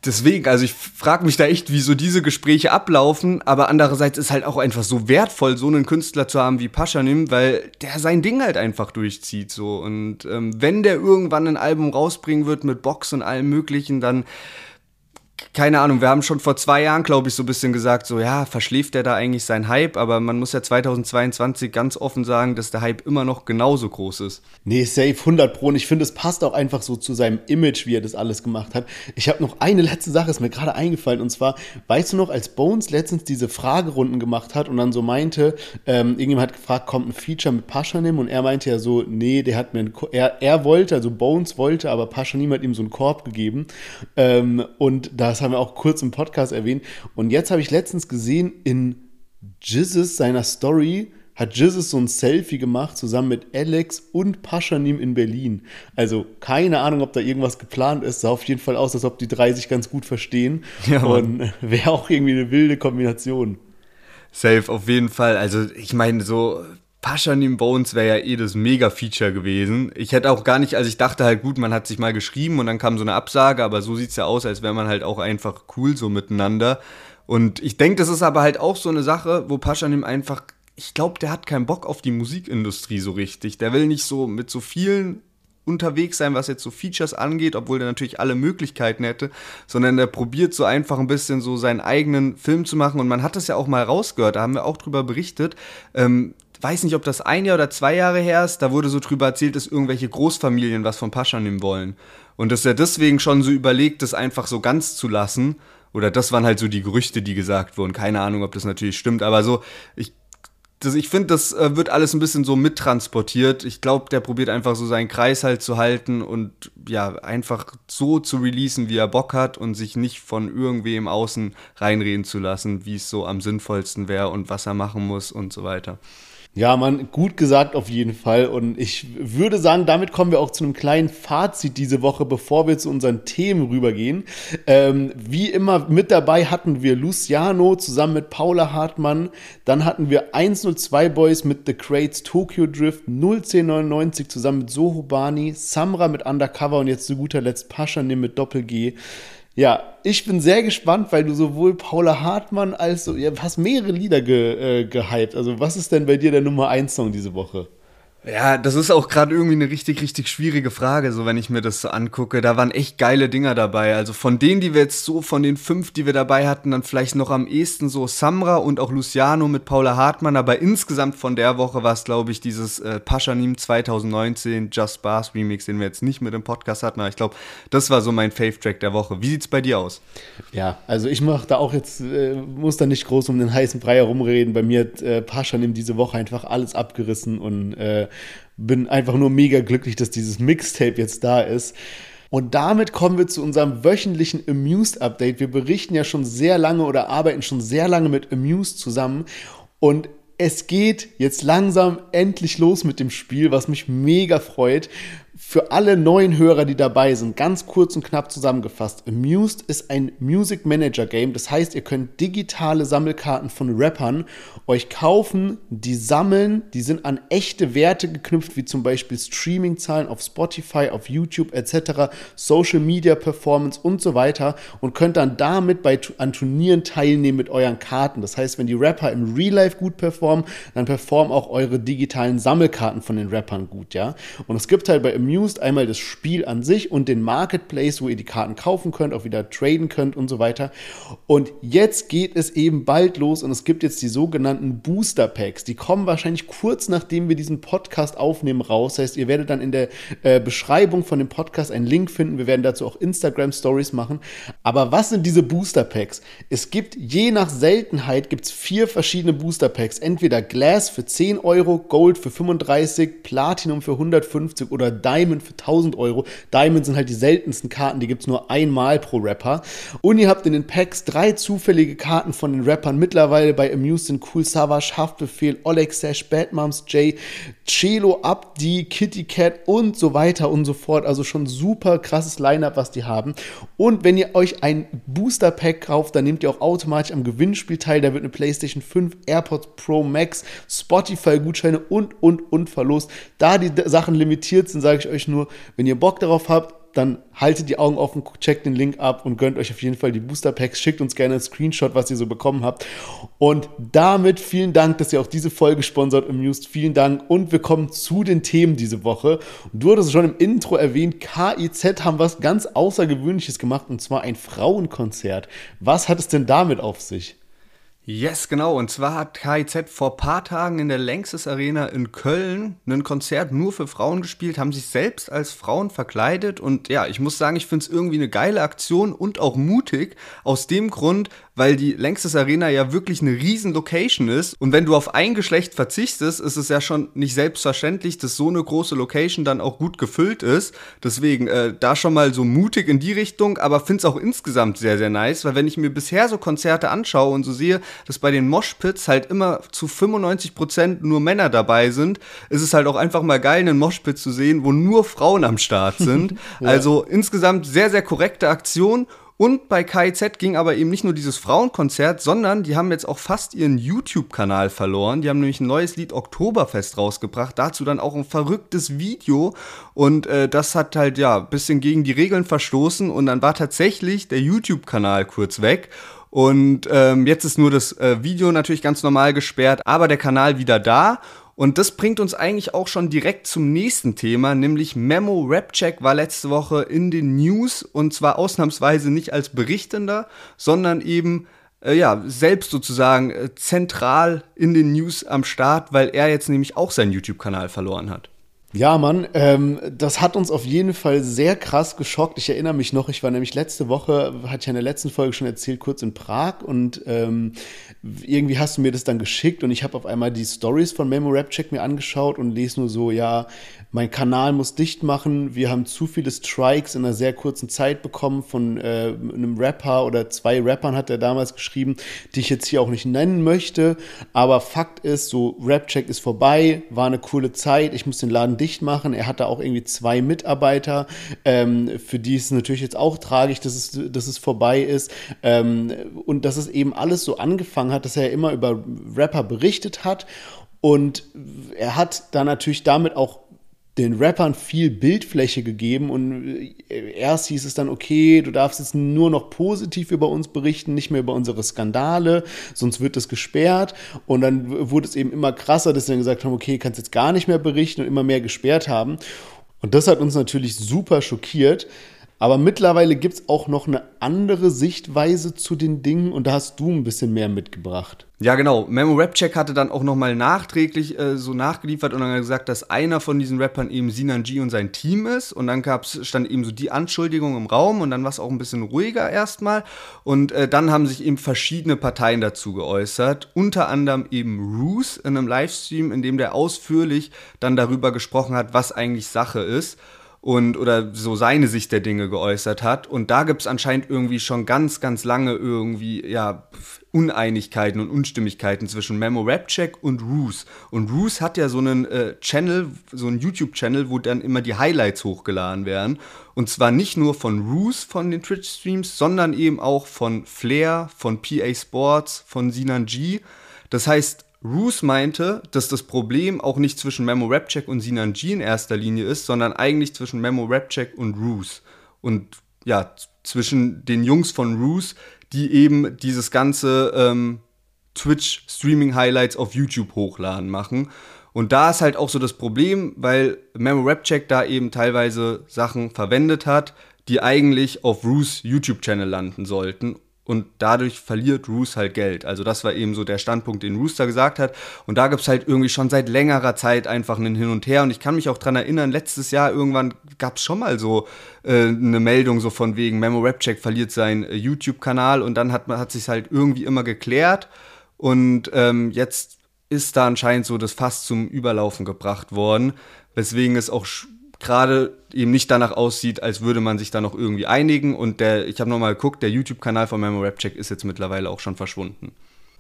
[SPEAKER 1] deswegen, also ich frage mich da echt, wie so diese Gespräche ablaufen, aber andererseits ist halt auch einfach so wertvoll, so einen Künstler zu haben wie Paschanim, weil der sein Ding halt einfach durchzieht so. Und ähm, wenn der irgendwann ein Album rausbringen wird mit Box und allem möglichen, dann keine Ahnung, wir haben schon vor zwei Jahren, glaube ich, so ein bisschen gesagt, so ja, verschläft der da eigentlich seinen Hype, aber man muss ja 2022 ganz offen sagen, dass der Hype immer noch genauso groß ist.
[SPEAKER 2] Nee, safe 100 Pro. Und ich finde, es passt auch einfach so zu seinem Image, wie er das alles gemacht hat. Ich habe noch eine letzte Sache, ist mir gerade eingefallen. Und zwar, weißt du noch, als Bones letztens diese Fragerunden gemacht hat und dann so meinte, ähm, irgendjemand hat gefragt, kommt ein Feature mit Paschanim und er meinte ja so, nee, der hat mir ein, er, er wollte, also Bones wollte, aber Paschanim hat ihm so einen Korb gegeben. Ähm, und das haben wir auch kurz im Podcast erwähnt. Und jetzt habe ich letztens gesehen, in Jizzes seiner Story hat Jizzes so ein Selfie gemacht, zusammen mit Alex und Paschanim in Berlin. Also keine Ahnung, ob da irgendwas geplant ist. Sah auf jeden Fall aus, als ob die drei sich ganz gut verstehen. Ja, und wäre auch irgendwie eine wilde Kombination.
[SPEAKER 1] Safe, auf jeden Fall. Also ich meine, so Paschanim Bones wäre ja eh das Mega-Feature gewesen. Ich hätte auch gar nicht, also ich dachte halt, gut, man hat sich mal geschrieben und dann kam so eine Absage, aber so sieht's ja aus, als wäre man halt auch einfach cool so miteinander. Und ich denke, das ist aber halt auch so eine Sache, wo Paschanim einfach, ich glaube, der hat keinen Bock auf die Musikindustrie so richtig. Der will nicht so mit so vielen unterwegs sein, was jetzt so Features angeht, obwohl der natürlich alle Möglichkeiten hätte, sondern der probiert so einfach ein bisschen so seinen eigenen Film zu machen und man hat das ja auch mal rausgehört, da haben wir auch drüber berichtet, ähm, weiß nicht, ob das ein Jahr oder zwei Jahre her ist, da wurde so drüber erzählt, dass irgendwelche Großfamilien was von Paschanim wollen. Und dass er deswegen schon so überlegt, das einfach so ganz zu lassen. Oder das waren halt so die Gerüchte, die gesagt wurden. Keine Ahnung, ob das natürlich stimmt, aber so, ich, das, ich finde, das äh, wird alles ein bisschen so mittransportiert. Ich glaube, der probiert einfach so seinen Kreis halt zu halten und ja, einfach so zu releasen, wie er Bock hat und sich nicht von irgendwem außen reinreden zu lassen, wie es so am sinnvollsten wäre und was er machen muss und so weiter.
[SPEAKER 2] Ja, man, gut gesagt auf jeden Fall. Und ich würde sagen, damit kommen wir auch zu einem kleinen Fazit diese Woche, bevor wir zu unseren Themen rübergehen. Ähm, wie immer mit dabei hatten wir Luciano zusammen mit Paula Hartmann. Dann hatten wir 102 Boys mit The Crates Tokyo Drift, 01099 zusammen mit Sohobani, Samra mit Undercover und jetzt zu guter Letzt Pascha mit Doppel G. Ja, ich bin sehr gespannt, weil du sowohl Paula Hartmann als so, ja, hast mehrere Lieder ge, äh, gehypt. Also, was ist denn bei dir der Nummer 1 Song diese Woche?
[SPEAKER 1] Ja, das ist auch gerade irgendwie eine richtig, richtig schwierige Frage, so wenn ich mir das so angucke. Da waren echt geile Dinger dabei. Also von denen, die wir jetzt so, von den fünf, die wir dabei hatten, dann vielleicht noch am ehesten so Samra und auch Luciano mit Paula Hartmann. Aber insgesamt von der Woche war es, glaube ich, dieses äh, Paschanim 2019 Just Bars Remix, den wir jetzt nicht mit im Podcast hatten. Aber ich glaube, das war so mein Fave-Track der Woche. Wie sieht's bei dir aus?
[SPEAKER 2] Ja, also ich mache da auch jetzt, äh, muss da nicht groß um den heißen Brei herumreden. Bei mir hat äh, Paschanim diese Woche einfach alles abgerissen und äh, bin einfach nur mega glücklich, dass dieses Mixtape jetzt da ist. Und damit kommen wir zu unserem wöchentlichen Amused Update. Wir berichten ja schon sehr lange oder arbeiten schon sehr lange mit Amused zusammen. Und es geht jetzt langsam endlich los mit dem Spiel, was mich mega freut. Für alle neuen Hörer, die dabei sind, ganz kurz und knapp zusammengefasst. Amused ist ein Music Manager Game. Das heißt, ihr könnt digitale Sammelkarten von Rappern euch kaufen, die sammeln, die sind an echte Werte geknüpft, wie zum Beispiel Streaming-Zahlen auf Spotify, auf YouTube etc., Social Media Performance und so weiter und könnt dann damit bei, an Turnieren teilnehmen mit euren Karten. Das heißt, wenn die Rapper im Real Life gut performen, dann performen auch eure digitalen Sammelkarten von den Rappern gut, ja. Und es gibt halt bei Amused Used, einmal das Spiel an sich und den Marketplace, wo ihr die Karten kaufen könnt, auch wieder traden könnt und so weiter. Und jetzt geht es eben bald los und es gibt jetzt die sogenannten Booster Packs. Die kommen wahrscheinlich kurz nachdem wir diesen Podcast aufnehmen raus. Das heißt, ihr werdet dann in der äh, Beschreibung von dem Podcast einen Link finden. Wir werden dazu auch Instagram Stories machen. Aber was sind diese Booster Packs? Es gibt je nach Seltenheit gibt's vier verschiedene Booster Packs. Entweder Glass für 10 Euro, Gold für 35, Platinum für 150 oder Diamond Diamond für 1000 Euro. Diamond sind halt die seltensten Karten, die gibt es nur einmal pro Rapper. Und ihr habt in den Packs drei zufällige Karten von den Rappern. Mittlerweile bei Amuse sind Cool Savage, Haftbefehl, Oleg Sash, Bad Moms J, Chelo, Abdi, Kitty Cat und so weiter und so fort. Also schon super krasses Line-Up, was die haben. Und wenn ihr euch ein Booster Pack kauft, dann nehmt ihr auch automatisch am Gewinnspiel teil. Da wird eine PlayStation 5, AirPods Pro Max, Spotify-Gutscheine und, und, und verlost. Da die Sachen limitiert sind, sage ich euch nur, wenn ihr Bock darauf habt, dann haltet die Augen offen, checkt den Link ab und gönnt euch auf jeden Fall die Booster Packs. Schickt uns gerne einen Screenshot, was ihr so bekommen habt. Und damit vielen Dank, dass ihr auch diese Folge sponsert im News. Vielen Dank. Und wir kommen zu den Themen diese Woche. Du hattest schon im Intro erwähnt, KIZ haben was ganz Außergewöhnliches gemacht und zwar ein Frauenkonzert. Was hat es denn damit auf sich?
[SPEAKER 1] Yes, genau. Und zwar hat KIZ vor paar Tagen in der Längstes Arena in Köln ein Konzert nur für Frauen gespielt, haben sich selbst als Frauen verkleidet. Und ja, ich muss sagen, ich finde es irgendwie eine geile Aktion und auch mutig. Aus dem Grund, weil die Längstes Arena ja wirklich eine riesen Location ist. Und wenn du auf ein Geschlecht verzichtest, ist es ja schon nicht selbstverständlich, dass so eine große Location dann auch gut gefüllt ist. Deswegen äh, da schon mal so mutig in die Richtung, aber finde es auch insgesamt sehr, sehr nice, weil wenn ich mir bisher so Konzerte anschaue und so sehe, dass bei den Moshpits halt immer zu 95 Prozent nur Männer dabei sind, ist es halt auch einfach mal geil, einen Moshpit zu sehen, wo nur Frauen am Start sind. ja. Also insgesamt sehr, sehr korrekte Aktion und bei KIZ ging aber eben nicht nur dieses Frauenkonzert, sondern die haben jetzt auch fast ihren YouTube-Kanal verloren. Die haben nämlich ein neues Lied Oktoberfest rausgebracht, dazu dann auch ein verrücktes Video. Und äh, das hat halt ja ein bisschen gegen die Regeln verstoßen und dann war tatsächlich der YouTube-Kanal kurz weg. Und ähm, jetzt ist nur das äh, Video natürlich ganz normal gesperrt, aber der Kanal wieder da. Und das bringt uns eigentlich auch schon direkt zum nächsten Thema, nämlich Memo Rapcheck war letzte Woche in den News und zwar ausnahmsweise nicht als Berichtender, sondern eben äh, ja, selbst sozusagen äh, zentral in den News am Start, weil er jetzt nämlich auch seinen YouTube-Kanal verloren hat.
[SPEAKER 2] Ja, Mann, ähm, das hat uns auf jeden Fall sehr krass geschockt. Ich erinnere mich noch, ich war nämlich letzte Woche, hatte ich in der letzten Folge schon erzählt, kurz in Prag und ähm, irgendwie hast du mir das dann geschickt und ich habe auf einmal die Stories von Memo Rap Check mir angeschaut und lese nur so, ja, mein Kanal muss dicht machen, wir haben zu viele Strikes in einer sehr kurzen Zeit bekommen von äh, einem Rapper oder zwei Rappern hat er damals geschrieben, die ich jetzt hier auch nicht nennen möchte, aber Fakt ist, so Rap Check ist vorbei, war eine coole Zeit, ich muss den Laden dicht machen. Er hatte auch irgendwie zwei Mitarbeiter, ähm, für die es natürlich jetzt auch tragisch, dass es, dass es vorbei ist. Ähm, und dass es eben alles so angefangen hat, dass er immer über Rapper berichtet hat. Und er hat da natürlich damit auch den Rappern viel Bildfläche gegeben und äh, erst hieß es dann, okay, du darfst jetzt nur noch positiv über uns berichten, nicht mehr über unsere Skandale, sonst wird es gesperrt. Und dann wurde es eben immer krasser, dass sie dann gesagt haben, okay, kannst jetzt gar nicht mehr berichten und immer mehr gesperrt haben. Und das hat uns natürlich super schockiert. Aber mittlerweile gibt es auch noch eine andere Sichtweise zu den Dingen und da hast du ein bisschen mehr mitgebracht.
[SPEAKER 1] Ja, genau. Memo Rapcheck hatte dann auch nochmal nachträglich äh, so nachgeliefert und dann gesagt, dass einer von diesen Rappern eben Sinan G und sein Team ist. Und dann gab's, stand eben so die Anschuldigung im Raum und dann war es auch ein bisschen ruhiger erstmal. Und äh, dann haben sich eben verschiedene Parteien dazu geäußert. Unter anderem eben Roos in einem Livestream, in dem der ausführlich dann darüber gesprochen hat, was eigentlich Sache ist und oder so seine Sicht der Dinge geäußert hat. Und da gibt es anscheinend irgendwie schon ganz, ganz lange irgendwie, ja, Uneinigkeiten und Unstimmigkeiten zwischen Memo Rapcheck und Roos. Und Roos hat ja so einen äh, Channel, so einen YouTube-Channel, wo dann immer die Highlights hochgeladen werden. Und zwar nicht nur von Roos von den Twitch-Streams, sondern eben auch von Flair, von PA Sports, von Sinan G. Das heißt, Roos meinte, dass das Problem auch nicht zwischen Memo Rapcheck und Sinan G in erster Linie ist, sondern eigentlich zwischen Memo Rapcheck und Roos. Und ja, zwischen den Jungs von Roos, die eben dieses ganze ähm, Twitch-Streaming-Highlights auf YouTube hochladen machen. Und da ist halt auch so das Problem, weil Memo Rapcheck da eben teilweise Sachen verwendet hat, die eigentlich auf Roos YouTube-Channel landen sollten und dadurch verliert Roos halt Geld. Also das war eben so der Standpunkt, den Rooster gesagt hat. Und da gibt es halt irgendwie schon seit längerer Zeit einfach einen Hin und Her. Und ich kann mich auch dran erinnern, letztes Jahr irgendwann gab es schon mal so äh, eine Meldung so von wegen Memo Rapcheck verliert seinen äh, YouTube-Kanal und dann hat man hat sich halt irgendwie immer geklärt. Und ähm, jetzt ist da anscheinend so das Fass zum Überlaufen gebracht worden, weswegen es auch gerade eben nicht danach aussieht, als würde man sich da noch irgendwie einigen. Und der, ich habe nochmal geguckt, der YouTube-Kanal von Memo Rapcheck ist jetzt mittlerweile auch schon verschwunden.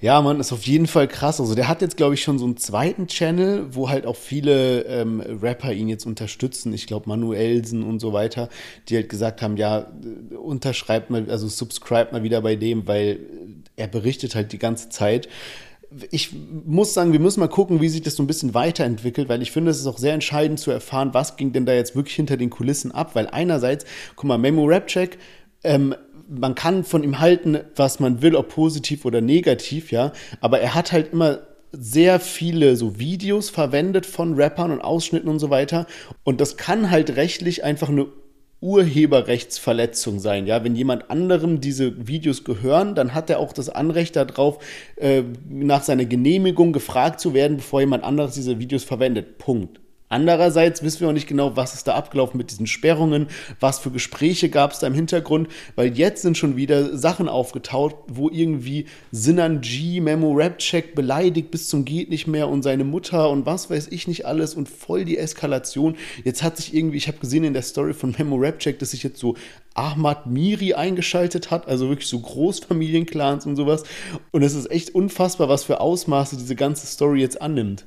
[SPEAKER 2] Ja, man, ist auf jeden Fall krass. Also der hat jetzt, glaube ich, schon so einen zweiten Channel, wo halt auch viele ähm, Rapper ihn jetzt unterstützen. Ich glaube, Manuelsen und so weiter, die halt gesagt haben, ja, unterschreibt mal, also subscribe mal wieder bei dem, weil er berichtet halt die ganze Zeit ich muss sagen, wir müssen mal gucken, wie sich das so ein bisschen weiterentwickelt, weil ich finde, es ist auch sehr entscheidend zu erfahren, was ging denn da jetzt wirklich hinter den Kulissen ab, weil einerseits, guck mal, Memo Rap Check, ähm, man kann von ihm halten, was man will, ob positiv oder negativ, ja, aber er hat halt immer sehr viele so Videos verwendet von Rappern und Ausschnitten und so weiter. Und das kann halt rechtlich einfach eine Urheberrechtsverletzung sein. Ja, wenn jemand anderem diese Videos gehören, dann hat er auch das Anrecht darauf, äh, nach seiner Genehmigung gefragt zu werden, bevor jemand anderes diese Videos verwendet. Punkt. Andererseits wissen wir auch nicht genau, was ist da abgelaufen mit diesen Sperrungen, was für Gespräche gab es da im Hintergrund, weil jetzt sind schon wieder Sachen aufgetaucht, wo irgendwie Sinan G, Memo Rap Check beleidigt bis zum geht nicht mehr und seine Mutter und was weiß ich nicht alles und voll die Eskalation. Jetzt hat sich irgendwie, ich habe gesehen in der Story von Memo Rap Check, dass sich jetzt so Ahmad Miri eingeschaltet hat, also wirklich so Großfamilienclans und sowas. Und es ist echt unfassbar, was für Ausmaße diese ganze Story jetzt annimmt.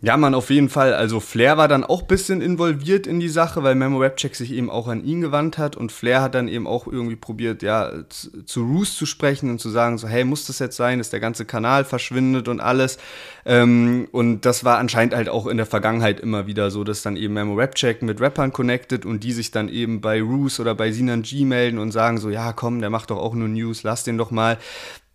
[SPEAKER 1] Ja, man, auf jeden Fall. Also Flair war dann auch ein bisschen involviert in die Sache, weil Memo Rapcheck sich eben auch an ihn gewandt hat und Flair hat dann eben auch irgendwie probiert, ja, zu, Roos zu sprechen und zu sagen, so, hey, muss das jetzt sein, dass der ganze Kanal verschwindet und alles. Ähm, und das war anscheinend halt auch in der Vergangenheit immer wieder so, dass dann eben Memo Rapcheck mit Rappern connected und die sich dann eben bei Roos oder bei Sinan G melden und sagen so, ja, komm, der macht doch auch nur News, lass den doch mal.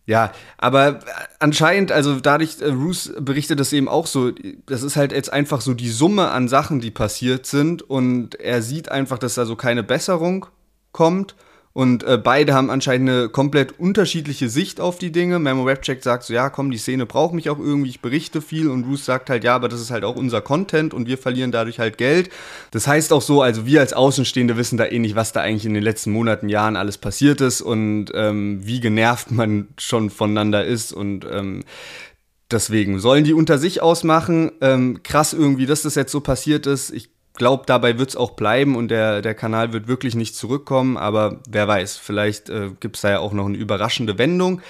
[SPEAKER 1] Ja, aber anscheinend, also dadurch, äh, Roos berichtet das eben auch so, das ist halt jetzt einfach so die Summe an Sachen, die passiert sind und er sieht einfach, dass da so keine Besserung kommt und äh, beide haben anscheinend eine komplett unterschiedliche Sicht auf die Dinge. Memo Rapcheck sagt so, ja, komm, die Szene braucht mich auch irgendwie, ich berichte viel. Und Bruce sagt halt, ja, aber das ist halt auch unser Content und wir verlieren dadurch halt Geld. Das heißt auch so, also wir als Außenstehende wissen da eh nicht, was da eigentlich in den letzten Monaten, Jahren alles passiert ist und ähm, wie genervt man schon voneinander ist. Und ähm, deswegen sollen die unter sich ausmachen. Ähm, krass irgendwie, dass das jetzt so passiert ist. Ich glaube, dabei wird es auch bleiben und der, der Kanal wird wirklich nicht zurückkommen, aber wer weiß, vielleicht äh, gibt es da ja auch noch eine überraschende Wendung.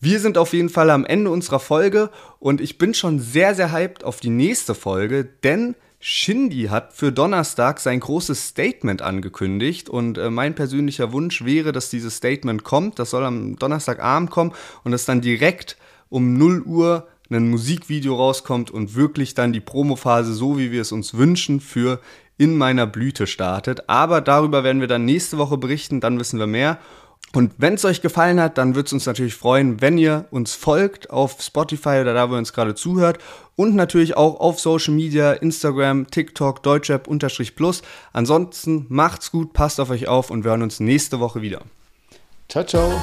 [SPEAKER 1] Wir sind auf jeden Fall am Ende unserer Folge und ich bin schon sehr, sehr hyped auf die nächste Folge, denn Shindy hat für Donnerstag sein großes Statement angekündigt und äh, mein persönlicher Wunsch wäre, dass dieses Statement kommt. Das soll am Donnerstagabend kommen und es dann direkt um 0 Uhr ein Musikvideo rauskommt und wirklich dann die Promophase, so wie wir es uns wünschen, für in meiner Blüte startet. Aber darüber werden wir dann nächste Woche berichten, dann wissen wir mehr. Und wenn es euch gefallen hat, dann würde es uns natürlich freuen, wenn ihr uns folgt auf Spotify oder da, wo ihr uns gerade zuhört. Und natürlich auch auf Social Media, Instagram, TikTok, Deutschrap-Plus. Ansonsten macht's gut, passt auf euch auf und wir hören uns nächste Woche wieder.
[SPEAKER 2] Ciao, ciao.